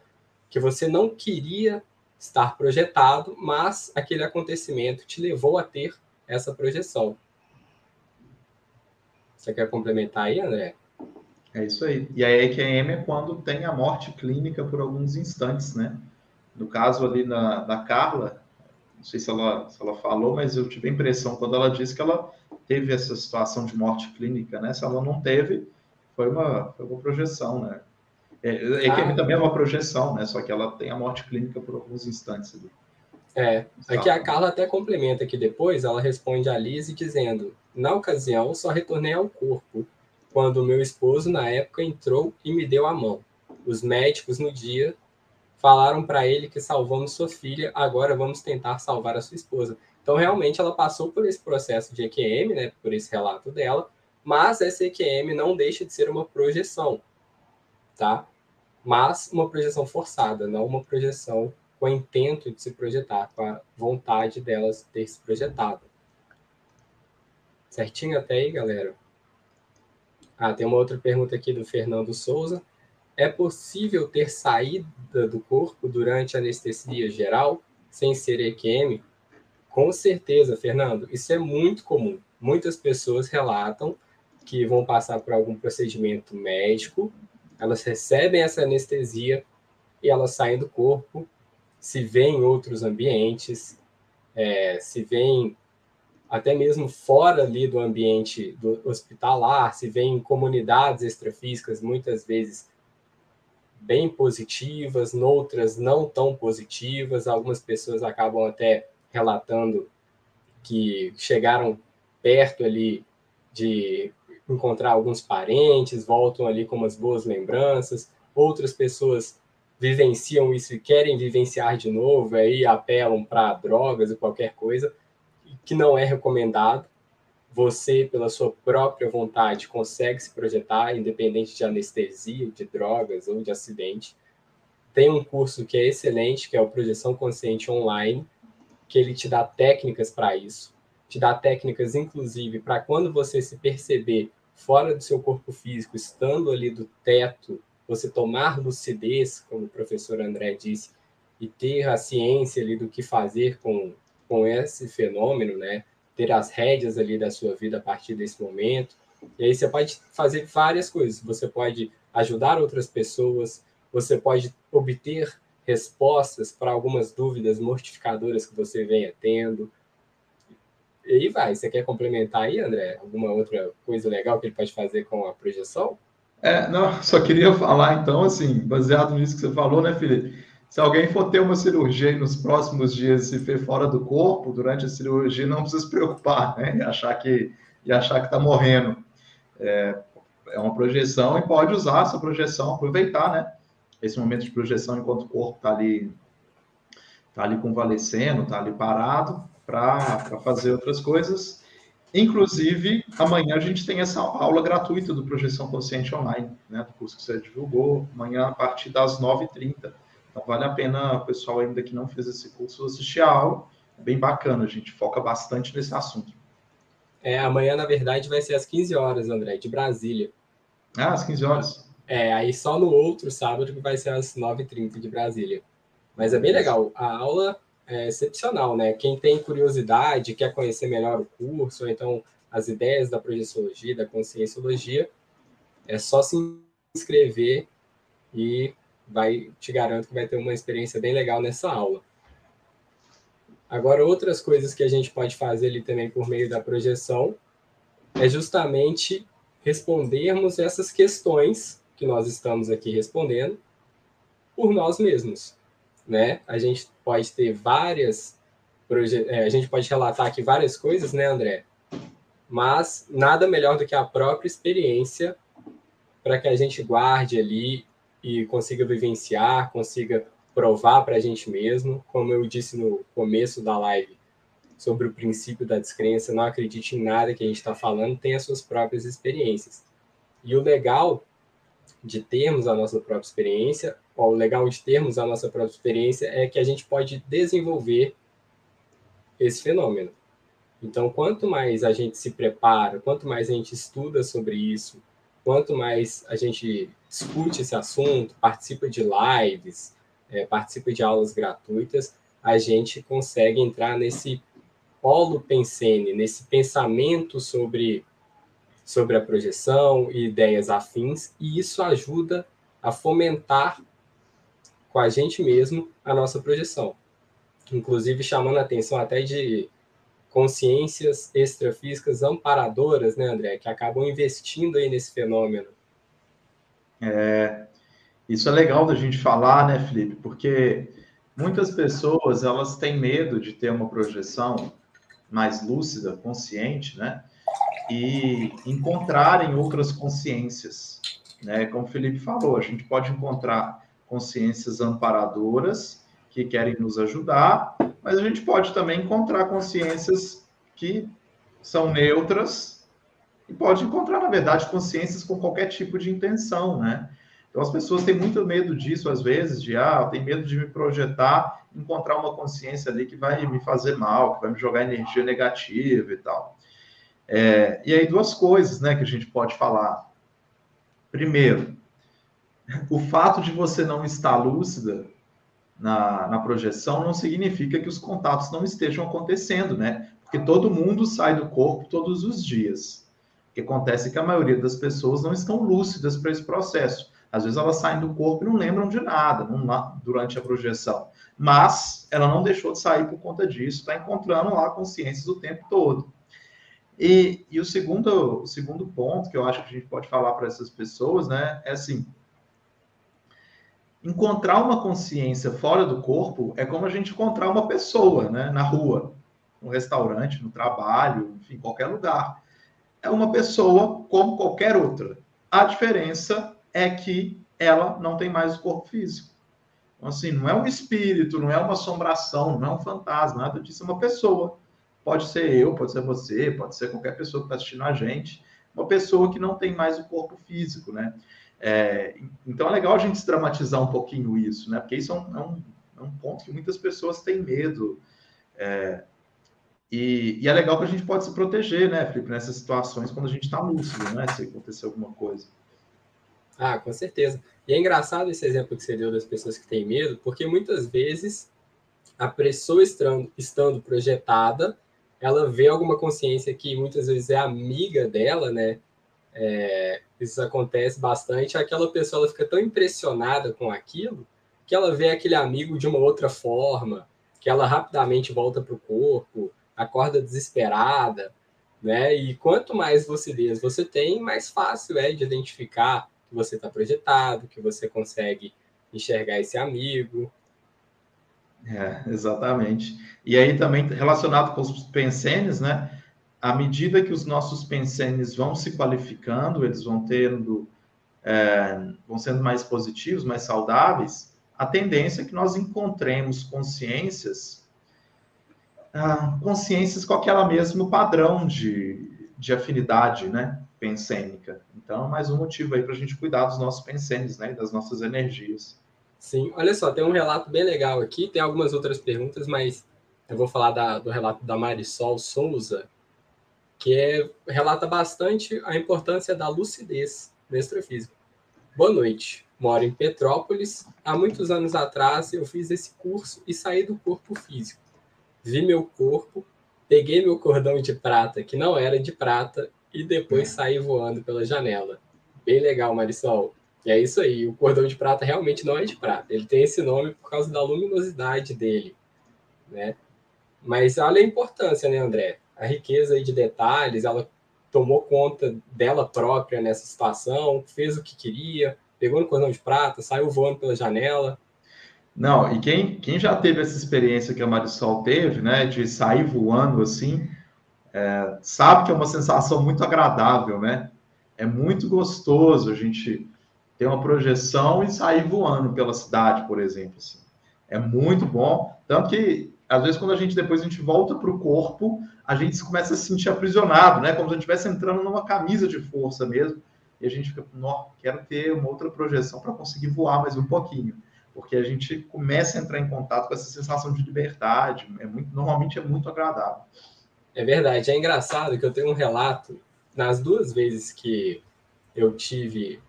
que você não queria estar projetado, mas aquele acontecimento te levou a ter essa projeção. Você quer complementar aí, André? É isso aí. E a EQM é quando tem a morte clínica por alguns instantes, né? No caso ali na, da Carla, não sei se ela, se ela falou, mas eu tive a impressão quando ela disse que ela teve essa situação de morte clínica, né? Se ela não teve, foi uma, foi uma projeção, né? É, ah. também é uma projeção, né? Só que ela tem a morte clínica por alguns instantes ali. É, aqui a Carla até complementa que depois ela responde a Lise dizendo: Na ocasião, só retornei ao corpo quando meu esposo, na época, entrou e me deu a mão. Os médicos, no dia, falaram para ele que salvamos sua filha, agora vamos tentar salvar a sua esposa. Então, realmente, ela passou por esse processo de EQM, né, por esse relato dela, mas essa EQM não deixa de ser uma projeção, tá? Mas uma projeção forçada, não uma projeção com o intento de se projetar, com a vontade delas ter se projetado. Certinho até aí, galera? Ah, tem uma outra pergunta aqui do Fernando Souza. É possível ter saída do corpo durante anestesia geral, sem ser EQM? Com certeza, Fernando, isso é muito comum. Muitas pessoas relatam que vão passar por algum procedimento médico, elas recebem essa anestesia e elas saem do corpo, se veem em outros ambientes, é, se veem até mesmo fora ali do ambiente do hospitalar, se veem em comunidades extrafísicas, muitas vezes bem positivas, noutras não tão positivas, algumas pessoas acabam até relatando que chegaram perto ali de encontrar alguns parentes, voltam ali com umas boas lembranças, outras pessoas vivenciam isso e querem vivenciar de novo, aí apelam para drogas ou qualquer coisa, que não é recomendado. Você, pela sua própria vontade, consegue se projetar, independente de anestesia, de drogas ou de acidente. Tem um curso que é excelente, que é o Projeção Consciente Online, que ele te dá técnicas para isso, te dá técnicas, inclusive, para quando você se perceber fora do seu corpo físico, estando ali do teto, você tomar lucidez, como o professor André disse, e ter a ciência ali do que fazer com, com esse fenômeno, né? Ter as rédeas ali da sua vida a partir desse momento. E aí você pode fazer várias coisas. Você pode ajudar outras pessoas, você pode obter respostas para algumas dúvidas mortificadoras que você venha tendo. E aí vai. Você quer complementar aí, André? Alguma outra coisa legal que ele pode fazer com a projeção? É, não, só queria falar então, assim, baseado nisso que você falou, né, Felipe? se alguém for ter uma cirurgia nos próximos dias se for fora do corpo, durante a cirurgia, não precisa se preocupar, né? E achar que e achar que está morrendo. É, é uma projeção e pode usar essa projeção, aproveitar, né? Esse momento de projeção enquanto o corpo está ali, tá ali convalescendo, está ali parado, para fazer outras coisas. Inclusive, amanhã a gente tem essa aula gratuita do Projeção Consciente Online, né? Do curso que você divulgou, amanhã a partir das 9h30. Então, vale a pena o pessoal ainda que não fez esse curso assistir a aula. É bem bacana, a gente foca bastante nesse assunto. É, amanhã, na verdade, vai ser às 15 horas, André, de Brasília. Ah, às 15 horas. É, aí só no outro sábado que vai ser às 9h30 de Brasília. Mas é bem legal. A aula é excepcional, né? Quem tem curiosidade, quer conhecer melhor o curso, ou então as ideias da projeciologia, da conscienciologia, é só se inscrever e vai te garanto que vai ter uma experiência bem legal nessa aula. Agora, outras coisas que a gente pode fazer ali também por meio da projeção é justamente respondermos essas questões que nós estamos aqui respondendo por nós mesmos, né? A gente pode ter várias é, a gente pode relatar aqui várias coisas, né, André? Mas nada melhor do que a própria experiência para que a gente guarde ali e consiga vivenciar, consiga provar para a gente mesmo. Como eu disse no começo da live sobre o princípio da descrença, não acredite em nada que a gente está falando, tem as suas próprias experiências. E o legal de termos a nossa própria experiência, o legal de termos a nossa própria experiência é que a gente pode desenvolver esse fenômeno. Então, quanto mais a gente se prepara, quanto mais a gente estuda sobre isso, quanto mais a gente discute esse assunto, participa de lives, é, participa de aulas gratuitas, a gente consegue entrar nesse polo pensene, nesse pensamento sobre, sobre a projeção e ideias afins, e isso ajuda a fomentar com a gente mesmo a nossa projeção. Inclusive chamando a atenção até de consciências extrafísicas amparadoras, né, André, que acabam investindo aí nesse fenômeno. É, isso é legal da gente falar, né, Felipe? Porque muitas pessoas elas têm medo de ter uma projeção mais lúcida, consciente, né? E encontrarem outras consciências, né? Como o Felipe falou, a gente pode encontrar consciências amparadoras que querem nos ajudar, mas a gente pode também encontrar consciências que são neutras e pode encontrar, na verdade, consciências com qualquer tipo de intenção, né? Então, as pessoas têm muito medo disso, às vezes, de, ah, tem medo de me projetar, encontrar uma consciência ali que vai me fazer mal, que vai me jogar energia negativa e tal. É, e aí, duas coisas, né, que a gente pode falar. Primeiro, o fato de você não estar lúcida na, na projeção não significa que os contatos não estejam acontecendo, né? Porque todo mundo sai do corpo todos os dias. O que acontece é que a maioria das pessoas não estão lúcidas para esse processo. Às vezes elas saem do corpo e não lembram de nada não, durante a projeção. Mas ela não deixou de sair por conta disso, está encontrando lá consciências o tempo todo. E, e o, segundo, o segundo ponto que eu acho que a gente pode falar para essas pessoas, né, é assim: encontrar uma consciência fora do corpo é como a gente encontrar uma pessoa, né, na rua, no restaurante, no trabalho, enfim, qualquer lugar. É uma pessoa como qualquer outra. A diferença é que ela não tem mais o corpo físico. Então, assim, não é um espírito, não é uma assombração, não é um fantasma, nada disso, é uma pessoa. Pode ser eu, pode ser você, pode ser qualquer pessoa que está assistindo a gente, uma pessoa que não tem mais o corpo físico, né? É, então é legal a gente dramatizar um pouquinho isso, né? Porque isso é um, é um, é um ponto que muitas pessoas têm medo. É, e, e, é legal que a gente pode se proteger, né, Felipe, nessas situações quando a gente está lúcido, né? Se acontecer alguma coisa. Ah, com certeza. E é engraçado esse exemplo que você deu das pessoas que têm medo, porque muitas vezes a pessoa estando, estando projetada, ela vê alguma consciência que muitas vezes é amiga dela, né? É, isso acontece bastante, aquela pessoa ela fica tão impressionada com aquilo que ela vê aquele amigo de uma outra forma, que ela rapidamente volta para o corpo, acorda desesperada, né? E quanto mais lucidez você tem, mais fácil é de identificar que você está projetado, que você consegue enxergar esse amigo. É, exatamente. E aí também relacionado com os pensenes, né? À medida que os nossos pensenes vão se qualificando, eles vão tendo, é, vão sendo mais positivos, mais saudáveis, a tendência é que nós encontremos consciências, ah, consciências com aquela mesmo padrão de, de afinidade, né? Pensênica. Então, mais um motivo aí para a gente cuidar dos nossos pensenes, né? Das nossas energias. Sim, olha só, tem um relato bem legal aqui, tem algumas outras perguntas, mas eu vou falar da, do relato da Marisol Souza, que é, relata bastante a importância da lucidez no extrafísico. Boa noite, moro em Petrópolis. Há muitos anos atrás eu fiz esse curso e saí do corpo físico. Vi meu corpo, peguei meu cordão de prata, que não era de prata, e depois saí voando pela janela. Bem legal, Marisol. E é isso aí, o cordão de prata realmente não é de prata. Ele tem esse nome por causa da luminosidade dele, né? Mas olha a importância, né, André? A riqueza de detalhes, ela tomou conta dela própria nessa situação, fez o que queria, pegou no cordão de prata, saiu voando pela janela. Não, e quem, quem já teve essa experiência que a Marisol teve, né, de sair voando assim, é, sabe que é uma sensação muito agradável, né? É muito gostoso a gente ter uma projeção e sair voando pela cidade, por exemplo. Assim. É muito bom. Tanto que, às vezes, quando a gente depois a gente volta para o corpo, a gente começa a se sentir aprisionado, né? Como se a gente estivesse entrando numa camisa de força mesmo. E a gente fica, quero ter uma outra projeção para conseguir voar mais um pouquinho. Porque a gente começa a entrar em contato com essa sensação de liberdade. É muito, normalmente é muito agradável. É verdade. É engraçado que eu tenho um relato nas duas vezes que eu tive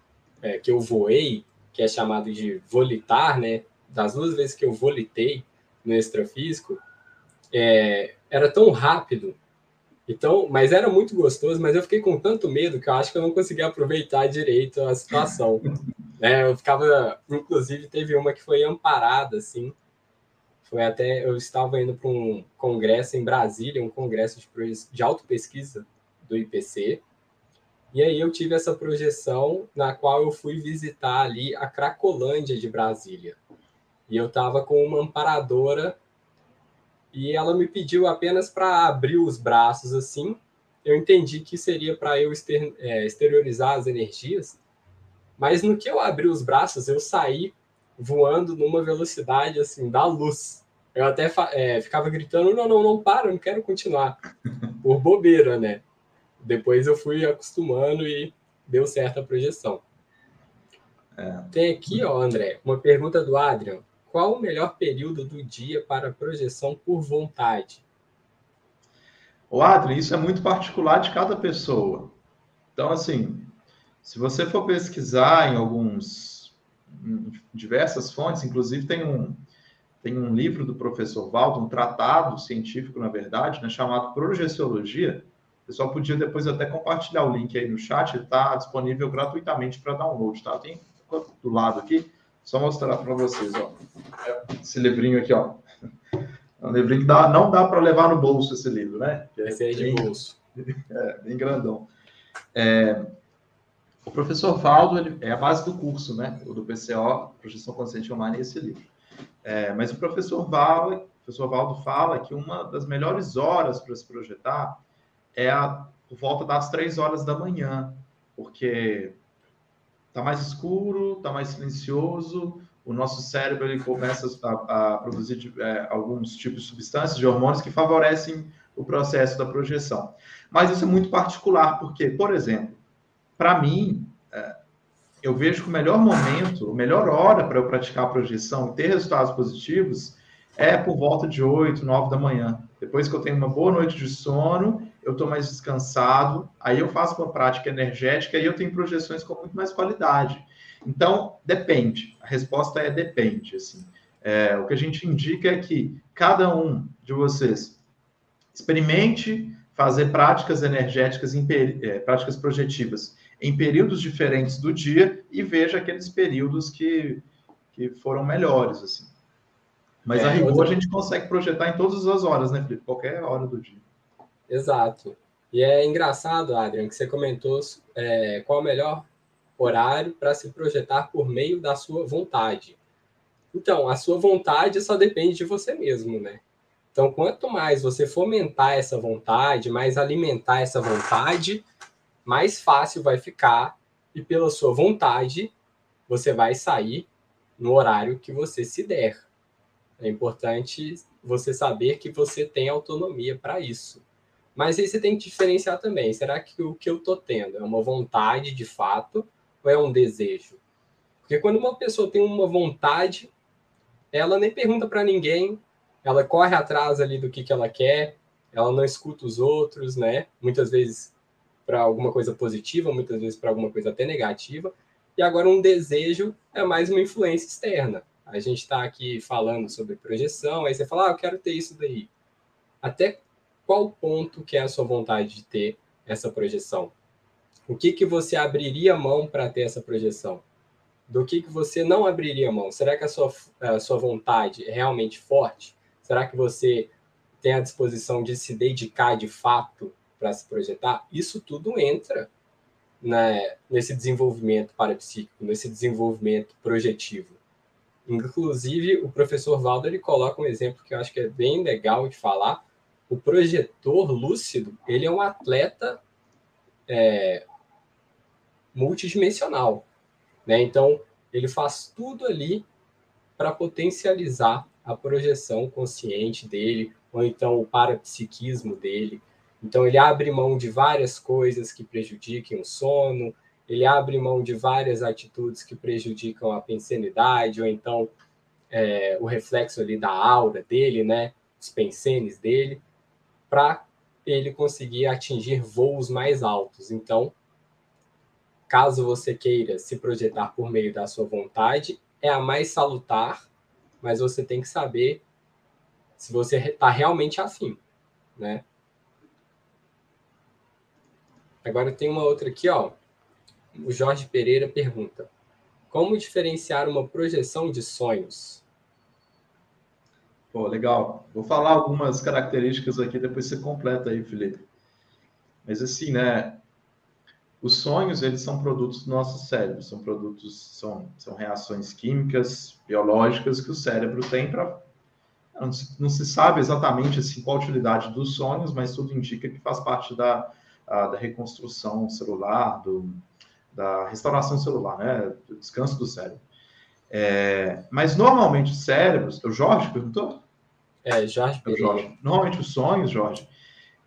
é, que eu voei, que é chamado de volitar, né? Das duas vezes que eu volitei no extrafísico, é, era tão rápido, então, mas era muito gostoso, mas eu fiquei com tanto medo que eu acho que eu não conseguia aproveitar direito a situação. [laughs] né? Eu ficava, inclusive, teve uma que foi amparada, assim. Foi até, eu estava indo para um congresso em Brasília, um congresso de, de autopesquisa do IPC, e aí eu tive essa projeção na qual eu fui visitar ali a Cracolândia de Brasília. E eu estava com uma amparadora e ela me pediu apenas para abrir os braços assim. Eu entendi que seria para eu exter é, exteriorizar as energias, mas no que eu abri os braços, eu saí voando numa velocidade assim da luz. Eu até é, ficava gritando: não, não, não para, não quero continuar. [laughs] Por bobeira, né? Depois eu fui acostumando e deu certo a projeção. É. Tem aqui, ó, André, uma pergunta do Adrian. Qual o melhor período do dia para projeção por vontade? O Adrian, isso é muito particular de cada pessoa. Então, assim, se você for pesquisar em alguns, em diversas fontes, inclusive tem um, tem um livro do professor Waldo, um tratado científico, na verdade, né, chamado Projeciologia, o pessoal podia depois até compartilhar o link aí no chat, está disponível gratuitamente para download, tá? Tem do lado aqui, só mostrar para vocês, ó. Esse livrinho aqui, ó. É um livrinho que dá, não dá para levar no bolso esse livro, né? É esse aí de bem, bolso. [laughs] É, bem grandão. É, o professor Valdo ele, é a base do curso, né? O do PCO, Projeção Consciente Online, é esse livro. É, mas o professor Valdo, o professor Valdo fala que uma das melhores horas para se projetar é a, volta das três horas da manhã, porque está mais escuro, está mais silencioso, o nosso cérebro ele começa a, a produzir é, alguns tipos de substâncias, de hormônios que favorecem o processo da projeção. Mas isso é muito particular, porque, por exemplo, para mim, é, eu vejo que o melhor momento, a melhor hora para eu praticar a projeção e ter resultados positivos é por volta de 8, 9 da manhã. Depois que eu tenho uma boa noite de sono eu estou mais descansado, aí eu faço uma prática energética e eu tenho projeções com muito mais qualidade. Então, depende. A resposta é depende. Assim. É, o que a gente indica é que cada um de vocês experimente fazer práticas energéticas, em, é, práticas projetivas em períodos diferentes do dia e veja aqueles períodos que, que foram melhores. Assim. Mas é, a rigor outra... a gente consegue projetar em todas as horas, né, Felipe? Qualquer hora do dia. Exato. E é engraçado, Adrian, que você comentou é, qual o melhor horário para se projetar por meio da sua vontade. Então, a sua vontade só depende de você mesmo, né? Então, quanto mais você fomentar essa vontade, mais alimentar essa vontade, mais fácil vai ficar e pela sua vontade você vai sair no horário que você se der. É importante você saber que você tem autonomia para isso. Mas aí você tem que diferenciar também. Será que o que eu estou tendo é uma vontade de fato ou é um desejo? Porque quando uma pessoa tem uma vontade, ela nem pergunta para ninguém, ela corre atrás ali do que, que ela quer, ela não escuta os outros, né? Muitas vezes para alguma coisa positiva, muitas vezes para alguma coisa até negativa. E agora um desejo é mais uma influência externa. A gente está aqui falando sobre projeção, aí você fala, ah, eu quero ter isso daí. Até qual ponto que é a sua vontade de ter essa projeção? O que que você abriria mão para ter essa projeção? Do que que você não abriria mão? Será que a sua, a sua vontade é realmente forte? Será que você tem a disposição de se dedicar de fato para se projetar? Isso tudo entra né, nesse desenvolvimento parapsíquico, nesse desenvolvimento projetivo. Inclusive, o professor Valdo ele coloca um exemplo que eu acho que é bem legal de falar, o projetor lúcido, ele é um atleta é, multidimensional. Né? Então, ele faz tudo ali para potencializar a projeção consciente dele, ou então o parapsiquismo dele. Então, ele abre mão de várias coisas que prejudiquem o sono, ele abre mão de várias atitudes que prejudicam a pensenidade, ou então é, o reflexo ali da aura dele, né? Os pensenes dele para ele conseguir atingir voos mais altos. Então, caso você queira se projetar por meio da sua vontade, é a mais salutar, mas você tem que saber se você está realmente afim, né? Agora tem uma outra aqui, ó. O Jorge Pereira pergunta: Como diferenciar uma projeção de sonhos? Pô, legal. Vou falar algumas características aqui, depois você completa aí, Felipe. Mas assim, né? Os sonhos, eles são produtos do nosso cérebro, são produtos, são, são reações químicas, biológicas que o cérebro tem para não, não, se sabe exatamente assim, qual a utilidade dos sonhos, mas tudo indica que faz parte da, a, da reconstrução celular, do, da restauração celular, né? Do descanso do cérebro. É, mas normalmente os cérebros, o Jorge perguntou? É, Jorge. É Jorge. Normalmente os sonhos, Jorge,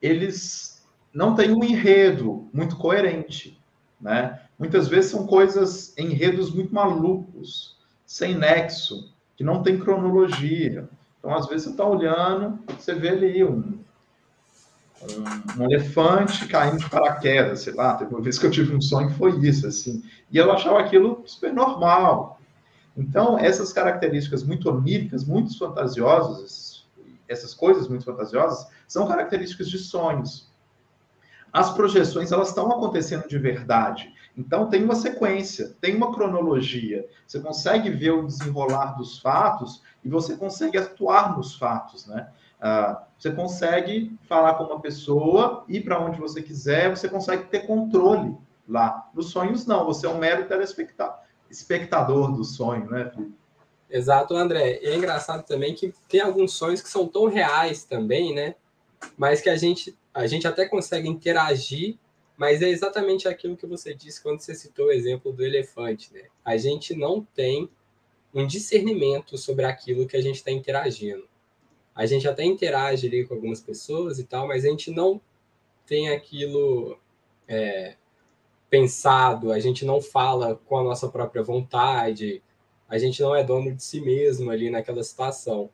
eles não têm um enredo muito coerente, né? Muitas vezes são coisas, enredos muito malucos, sem nexo, que não tem cronologia. Então, às vezes, você está olhando, você vê ali um, um, um, elefante caindo de paraquedas, sei lá. Teve uma vez que eu tive um sonho que foi isso, assim. E eu achava aquilo super normal. Então, essas características muito oníricas, muito fantasiosas, essas coisas muito fantasiosas, são características de sonhos. As projeções, elas estão acontecendo de verdade. Então, tem uma sequência, tem uma cronologia. Você consegue ver o desenrolar dos fatos e você consegue atuar nos fatos, né? Ah, você consegue falar com uma pessoa, ir para onde você quiser, você consegue ter controle lá. Nos sonhos, não. Você é um mero telespectador espectador do sonho, né, Felipe? Exato, André. E é engraçado também que tem alguns sonhos que são tão reais também, né? Mas que a gente, a gente até consegue interagir, mas é exatamente aquilo que você disse quando você citou o exemplo do elefante, né? A gente não tem um discernimento sobre aquilo que a gente está interagindo. A gente até interage ali com algumas pessoas e tal, mas a gente não tem aquilo é, pensado, a gente não fala com a nossa própria vontade, a gente não é dono de si mesmo ali naquela situação.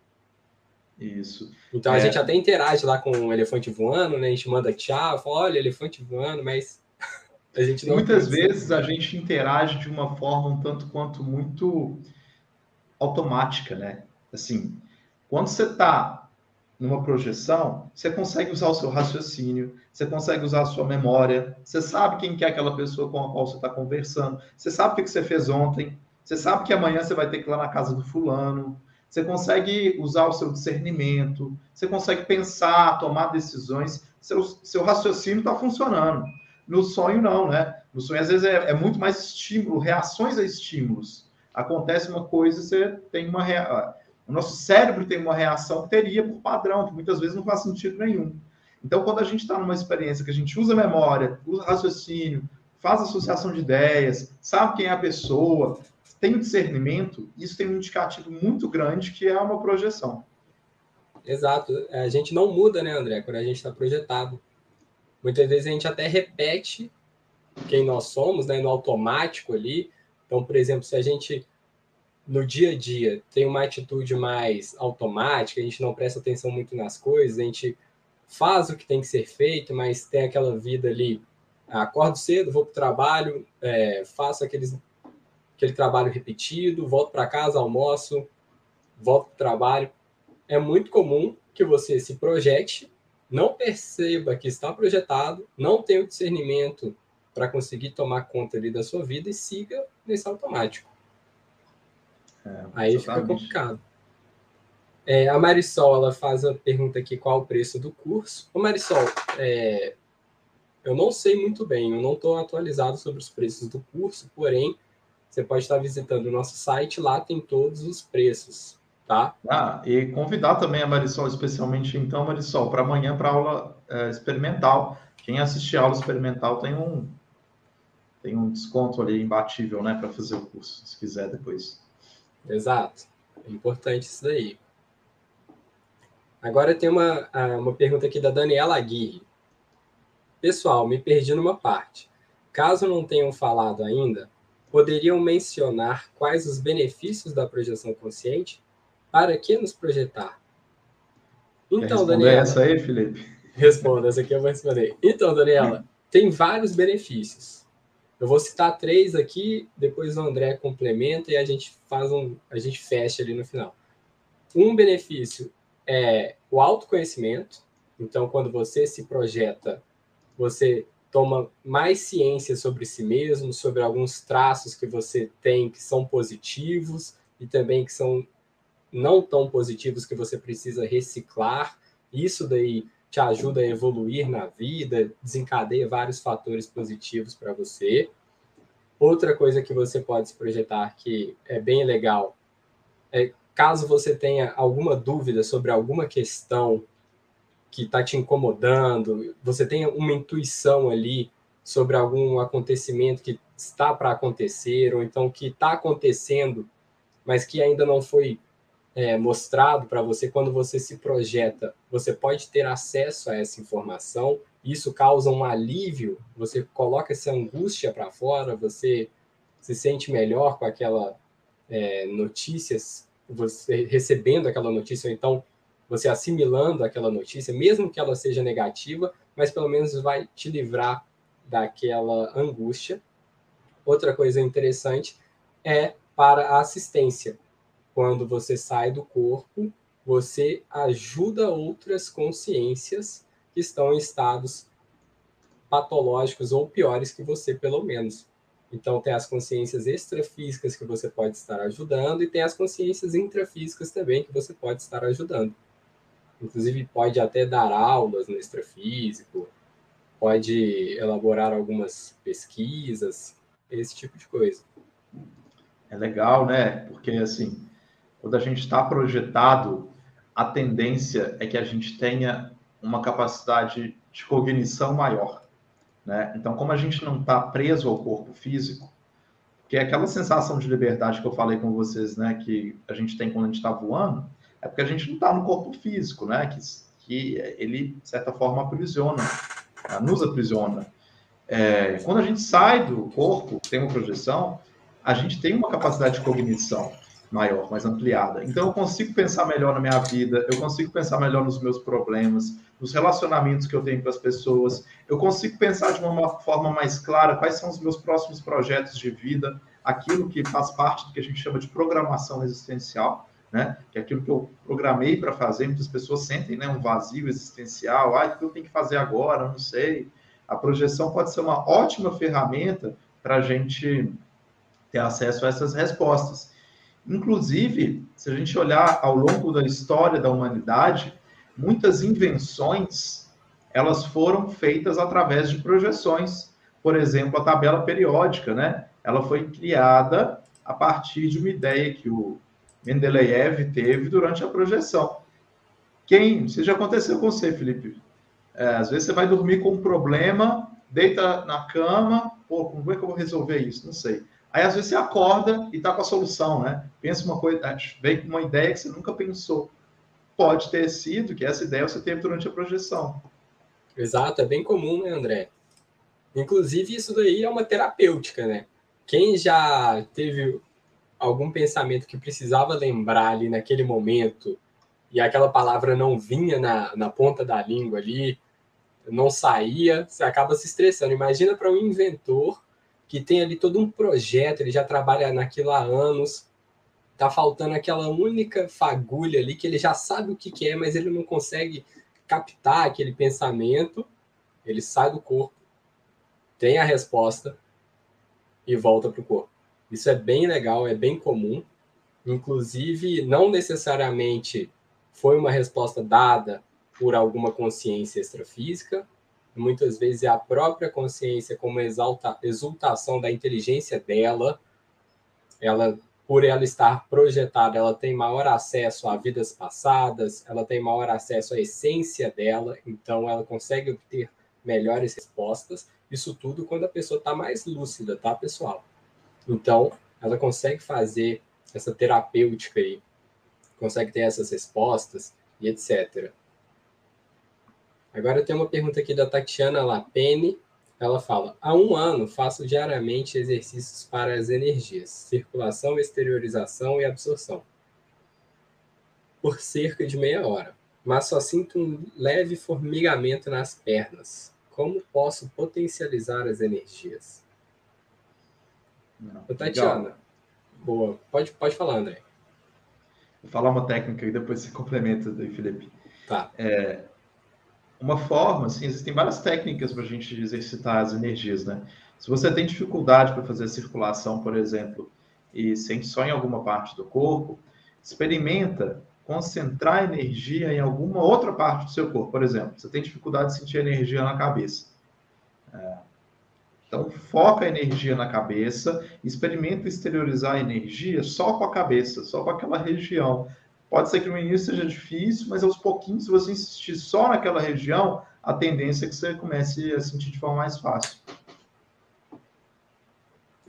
Isso. Então a é. gente até interage lá com o elefante voando, né? A gente manda tchau, fala, olha, elefante voando, mas [laughs] a gente não. Muitas vezes a gente interage de uma forma um tanto quanto muito automática, né? Assim, quando você está numa projeção, você consegue usar o seu raciocínio, você consegue usar a sua memória, você sabe quem que é aquela pessoa com a qual você está conversando, você sabe o que você fez ontem, você sabe que amanhã você vai ter que ir lá na casa do fulano. Você consegue usar o seu discernimento. Você consegue pensar, tomar decisões. Seu, seu raciocínio está funcionando. No sonho, não, né? No sonho, às vezes, é, é, muito mais estímulo, reações a estímulos. acontece uma coisa, você tem uma reação. O nosso cérebro tem uma reação que teria por padrão, que muitas vezes não faz sentido nenhum. Então, quando a gente está numa experiência que a gente usa memória, usa raciocínio, faz associação de ideias, sabe quem é a pessoa, tem o discernimento, isso tem um indicativo muito grande que é uma projeção. Exato. A gente não muda, né, André, quando a gente está projetado. Muitas vezes a gente até repete quem nós somos, né, no automático ali. Então, por exemplo, se a gente no dia a dia tem uma atitude mais automática, a gente não presta atenção muito nas coisas, a gente faz o que tem que ser feito, mas tem aquela vida ali, acordo cedo, vou para o trabalho, é, faço aqueles, aquele trabalho repetido, volto para casa, almoço, volto para o trabalho. É muito comum que você se projete, não perceba que está projetado, não tenha o discernimento para conseguir tomar conta ali da sua vida e siga nesse automático. É, Aí fica complicado. É, a Marisol ela faz a pergunta aqui: qual o preço do curso? Ô Marisol, é, eu não sei muito bem, eu não estou atualizado sobre os preços do curso, porém, você pode estar visitando o nosso site, lá tem todos os preços, tá? Ah, e convidar também a Marisol, especialmente então, Marisol, para amanhã para aula é, experimental. Quem assistir a aula experimental tem um, tem um desconto ali imbatível, né, para fazer o curso, se quiser depois. Exato. É importante isso daí. Agora tem uma, uma pergunta aqui da Daniela Aguirre. Pessoal, me perdi numa parte. Caso não tenham falado ainda, poderiam mencionar quais os benefícios da projeção consciente? Para que nos projetar? Então, Daniela. essa aí, Felipe? Responda, essa aqui eu vou responder. Então, Daniela, tem vários benefícios. Eu vou citar três aqui, depois o André complementa e a gente faz um, a gente fecha ali no final. Um benefício é o autoconhecimento. Então, quando você se projeta, você toma mais ciência sobre si mesmo, sobre alguns traços que você tem que são positivos e também que são não tão positivos que você precisa reciclar. Isso daí te ajuda a evoluir na vida, desencadeia vários fatores positivos para você. Outra coisa que você pode se projetar que é bem legal é caso você tenha alguma dúvida sobre alguma questão que está te incomodando, você tenha uma intuição ali sobre algum acontecimento que está para acontecer, ou então que está acontecendo, mas que ainda não foi é, mostrado para você, quando você se projeta, você pode ter acesso a essa informação. Isso causa um alívio, você coloca essa angústia para fora, você se sente melhor com aquela é, notícias, você recebendo aquela notícia, ou então você assimilando aquela notícia, mesmo que ela seja negativa, mas pelo menos vai te livrar daquela angústia. Outra coisa interessante é para a assistência quando você sai do corpo, você ajuda outras consciências que estão em estados patológicos ou piores que você, pelo menos. Então, tem as consciências extrafísicas que você pode estar ajudando e tem as consciências intrafísicas também que você pode estar ajudando. Inclusive, pode até dar aulas no extrafísico, pode elaborar algumas pesquisas, esse tipo de coisa. É legal, né? Porque, assim, quando a gente está projetado, a tendência é que a gente tenha uma capacidade de cognição maior. Né? Então, como a gente não está preso ao corpo físico, que é aquela sensação de liberdade que eu falei com vocês, né, que a gente tem quando a gente está voando, é porque a gente não está no corpo físico, né, que, que ele, de certa forma, aprisiona, né? nos aprisiona. É, quando a gente sai do corpo, tem uma projeção, a gente tem uma capacidade de cognição maior, mais ampliada. Então, eu consigo pensar melhor na minha vida, eu consigo pensar melhor nos meus problemas, nos relacionamentos que eu tenho com as pessoas, eu consigo pensar de uma forma mais clara quais são os meus próximos projetos de vida, aquilo que faz parte do que a gente chama de programação existencial, né? Que é aquilo que eu programei para fazer. Muitas pessoas sentem, né, um vazio existencial. Ah, o que eu tenho que fazer agora? Não sei. A projeção pode ser uma ótima ferramenta para a gente ter acesso a essas respostas. Inclusive, se a gente olhar ao longo da história da humanidade, muitas invenções elas foram feitas através de projeções. Por exemplo, a tabela periódica, né? Ela foi criada a partir de uma ideia que o Mendeleev teve durante a projeção. Quem, isso já aconteceu com você, Felipe? É, às vezes você vai dormir com um problema, deita na cama, pô, como é que eu vou resolver isso? Não sei. Aí às vezes você acorda e está com a solução, né? Pensa uma coisa, vem com uma ideia que você nunca pensou. Pode ter sido que essa ideia você teve durante a projeção. Exato, é bem comum, né, André? Inclusive, isso daí é uma terapêutica, né? Quem já teve algum pensamento que precisava lembrar ali naquele momento e aquela palavra não vinha na, na ponta da língua ali, não saía, você acaba se estressando. Imagina para um inventor que tem ali todo um projeto, ele já trabalha naquilo há anos, tá faltando aquela única fagulha ali que ele já sabe o que, que é, mas ele não consegue captar aquele pensamento, ele sai do corpo, tem a resposta e volta para o corpo. Isso é bem legal, é bem comum. Inclusive, não necessariamente foi uma resposta dada por alguma consciência extrafísica, muitas vezes é a própria consciência como exalta, exultação da inteligência dela, ela por ela estar projetada, ela tem maior acesso a vidas passadas, ela tem maior acesso à essência dela, então ela consegue obter melhores respostas. Isso tudo quando a pessoa está mais lúcida, tá, pessoal? Então, ela consegue fazer essa terapêutica aí, consegue ter essas respostas e etc. Agora tem uma pergunta aqui da Tatiana Lapene. Ela fala: há um ano faço diariamente exercícios para as energias, circulação, exteriorização e absorção, por cerca de meia hora, mas só sinto um leve formigamento nas pernas. Como posso potencializar as energias? Não, Tatiana, legal. boa. Pode, pode falar, André. Vou falar uma técnica e depois você [laughs] complementa daí, Felipe. Tá. É, uma forma, assim, existem várias técnicas para a gente exercitar as energias, né? Se você tem dificuldade para fazer a circulação, por exemplo, e sente só em alguma parte do corpo, experimenta concentrar energia em alguma outra parte do seu corpo. Por exemplo, você tem dificuldade de sentir energia na cabeça. É. Então, foca a energia na cabeça, experimenta exteriorizar a energia só com a cabeça, só com aquela região. Pode ser que no início seja difícil, mas aos pouquinhos, se você insistir só naquela região, a tendência é que você comece a sentir de forma mais fácil.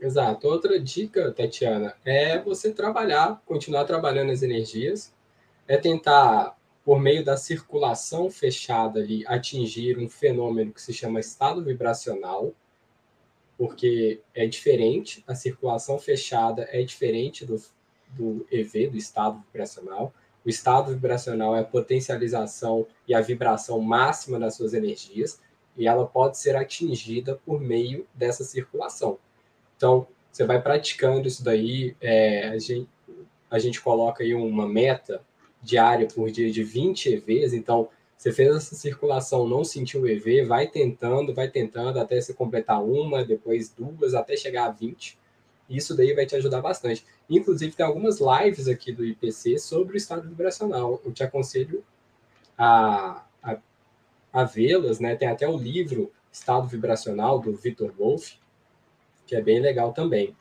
Exato. Outra dica, Tatiana, é você trabalhar, continuar trabalhando as energias, é tentar, por meio da circulação fechada ali, atingir um fenômeno que se chama estado vibracional, porque é diferente, a circulação fechada é diferente do do EV, do estado vibracional. O estado vibracional é a potencialização e a vibração máxima das suas energias, e ela pode ser atingida por meio dessa circulação. Então, você vai praticando isso daí, é, a, gente, a gente coloca aí uma meta diária por dia de 20 EVs, então você fez essa circulação, não sentiu o EV, vai tentando, vai tentando até você completar uma, depois duas, até chegar a 20. Isso daí vai te ajudar bastante. Inclusive, tem algumas lives aqui do IPC sobre o estado vibracional. Eu te aconselho a, a, a vê-las, né? Tem até o livro Estado Vibracional, do Victor Wolff, que é bem legal também.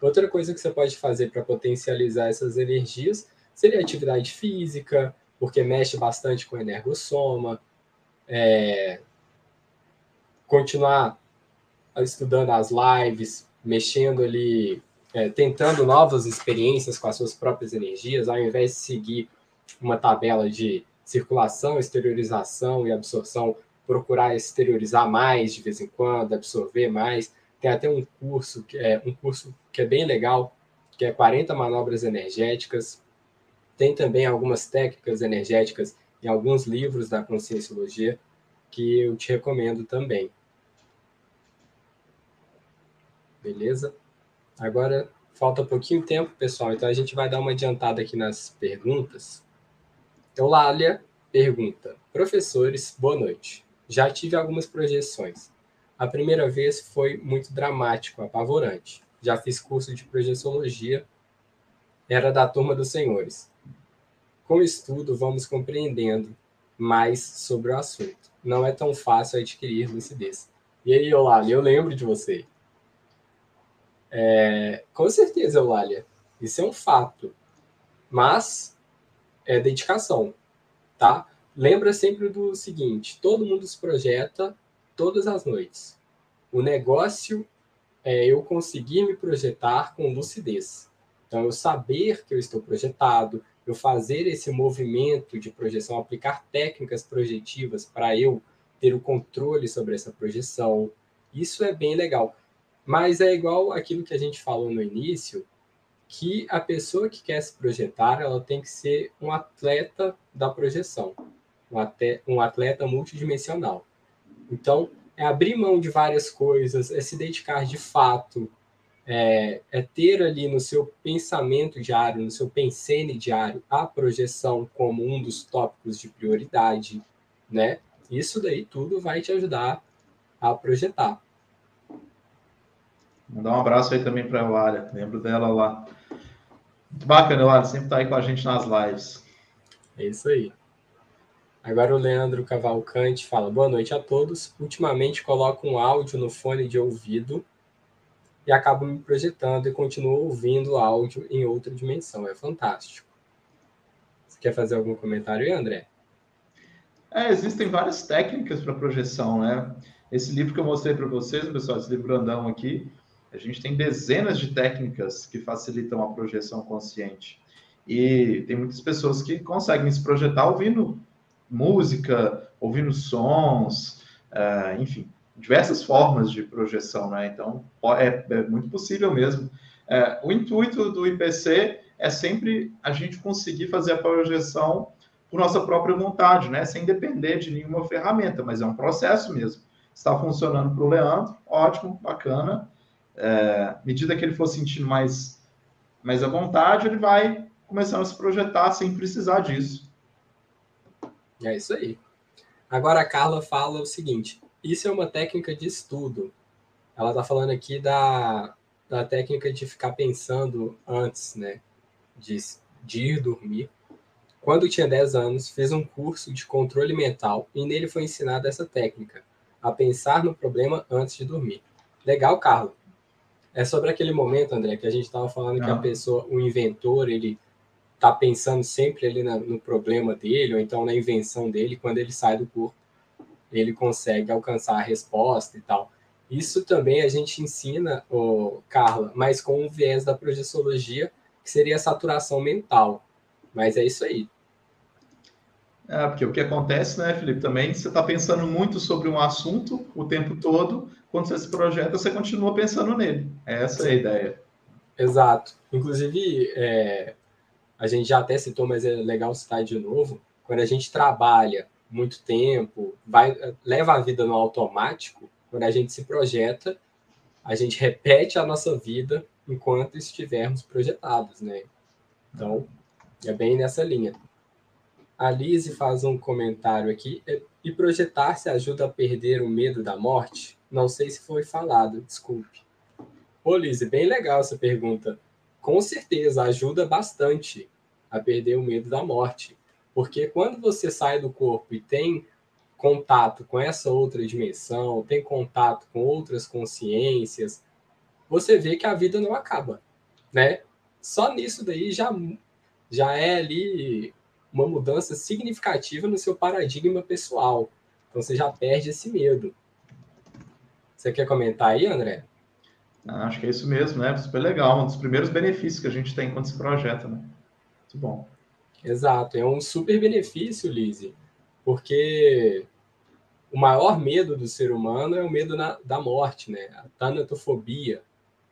Outra coisa que você pode fazer para potencializar essas energias seria atividade física, porque mexe bastante com energossoma, é, continuar estudando as lives, mexendo ali, é, tentando novas experiências com as suas próprias energias, ao invés de seguir uma tabela de circulação, exteriorização e absorção, procurar exteriorizar mais de vez em quando, absorver mais. Tem até um curso que é um curso que é bem legal, que é 40 manobras energéticas. Tem também algumas técnicas energéticas em alguns livros da Conscienciologia que eu te recomendo também. Beleza? Agora falta pouquinho tempo, pessoal, então a gente vai dar uma adiantada aqui nas perguntas. Eulália pergunta: Professores, boa noite. Já tive algumas projeções. A primeira vez foi muito dramático, apavorante. Já fiz curso de projeciologia, era da turma dos senhores. Com o estudo, vamos compreendendo mais sobre o assunto. Não é tão fácil adquirir lucidez. E aí, Eulália, eu lembro de você. É, com certeza, Eulália. Isso é um fato. Mas é dedicação, tá? Lembra sempre do seguinte: todo mundo se projeta todas as noites. O negócio é eu conseguir me projetar com lucidez. Então, eu saber que eu estou projetado, eu fazer esse movimento de projeção, aplicar técnicas projetivas para eu ter o controle sobre essa projeção. Isso é bem legal. Mas é igual aquilo que a gente falou no início, que a pessoa que quer se projetar, ela tem que ser um atleta da projeção, um atleta multidimensional. Então, é abrir mão de várias coisas, é se dedicar de fato, é, é, ter ali no seu pensamento diário, no seu pensene diário, a projeção como um dos tópicos de prioridade, né? Isso daí tudo vai te ajudar a projetar. Mandar um abraço aí também para a Eulália, lembro dela lá. Muito bacana, Eulália, sempre está aí com a gente nas lives. É isso aí. Agora o Leandro Cavalcante fala: Boa noite a todos. Ultimamente coloco um áudio no fone de ouvido e acabo me projetando e continuo ouvindo áudio em outra dimensão. É fantástico. Você quer fazer algum comentário aí, André? É, existem várias técnicas para projeção, né? Esse livro que eu mostrei para vocês, pessoal, esse livro grandão aqui, a gente tem dezenas de técnicas que facilitam a projeção consciente. E tem muitas pessoas que conseguem se projetar ouvindo música, ouvindo sons, uh, enfim, diversas formas de projeção, né? Então, é, é muito possível mesmo. É, o intuito do IPC é sempre a gente conseguir fazer a projeção por nossa própria vontade, né? Sem depender de nenhuma ferramenta, mas é um processo mesmo. Está funcionando para o Leandro, ótimo, bacana. É, à medida que ele for sentindo mais, mais à vontade, ele vai começando a se projetar sem precisar disso. É isso aí. Agora a Carla fala o seguinte: isso é uma técnica de estudo. Ela está falando aqui da, da técnica de ficar pensando antes, né? De, de ir dormir. Quando tinha 10 anos, fez um curso de controle mental e nele foi ensinada essa técnica, a pensar no problema antes de dormir. Legal, Carla. É sobre aquele momento, André, que a gente estava falando que a pessoa, o inventor, ele está pensando sempre ali na, no problema dele, ou então na invenção dele, quando ele sai do corpo ele consegue alcançar a resposta e tal. Isso também a gente ensina, oh, Carla, mas com um viés da projeciologia, que seria a saturação mental. Mas é isso aí. É, porque o que acontece, né, Felipe, também você está pensando muito sobre um assunto o tempo todo, quando você se projeta, você continua pensando nele. Essa é a ideia. Exato. Inclusive, é, a gente já até citou, mas é legal citar de novo, quando a gente trabalha muito tempo, vai leva a vida no automático, quando a gente se projeta, a gente repete a nossa vida enquanto estivermos projetados, né? Então, é bem nessa linha. A Lise faz um comentário aqui. E projetar-se ajuda a perder o medo da morte? Não sei se foi falado, desculpe. Ô, Lise, bem legal essa pergunta. Com certeza, ajuda bastante a perder o medo da morte. Porque quando você sai do corpo e tem contato com essa outra dimensão, tem contato com outras consciências, você vê que a vida não acaba, né? Só nisso daí já, já é ali uma mudança significativa no seu paradigma pessoal. Então você já perde esse medo. Você quer comentar aí, André? Acho que é isso mesmo, né? Super legal. Um dos primeiros benefícios que a gente tem quando se projeta, né? Muito bom. Exato, é um super benefício, Lise, porque o maior medo do ser humano é o medo na, da morte, né? A tanatofobia.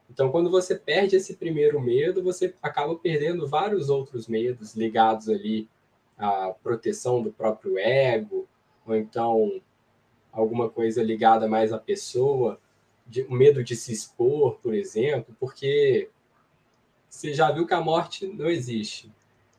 Então, quando você perde esse primeiro medo, você acaba perdendo vários outros medos ligados ali à proteção do próprio ego, ou então alguma coisa ligada mais à pessoa, de, o medo de se expor, por exemplo, porque você já viu que a morte não existe.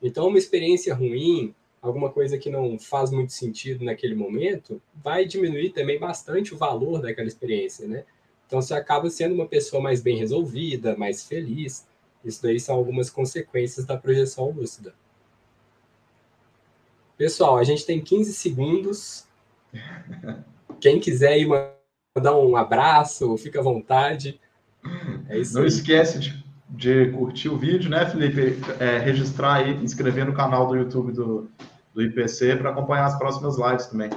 Então, uma experiência ruim, alguma coisa que não faz muito sentido naquele momento, vai diminuir também bastante o valor daquela experiência, né? Então, você acaba sendo uma pessoa mais bem resolvida, mais feliz. Isso daí são algumas consequências da projeção lúcida. Pessoal, a gente tem 15 segundos. Quem quiser ir mandar um abraço, fica à vontade. É Não esquece de, de, curtir o vídeo, né, Felipe? É, registrar aí, inscrever no canal do YouTube do, do IPC para acompanhar as próximas lives também.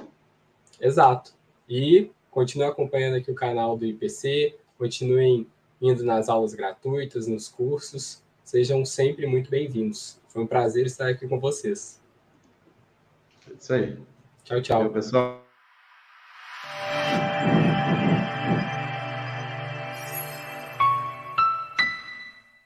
Exato. E continue acompanhando aqui o canal do IPC, continuem indo nas aulas gratuitas, nos cursos. Sejam sempre muito bem-vindos. Foi um prazer estar aqui com vocês. É isso aí. Tchau, tchau. Valeu, pessoal.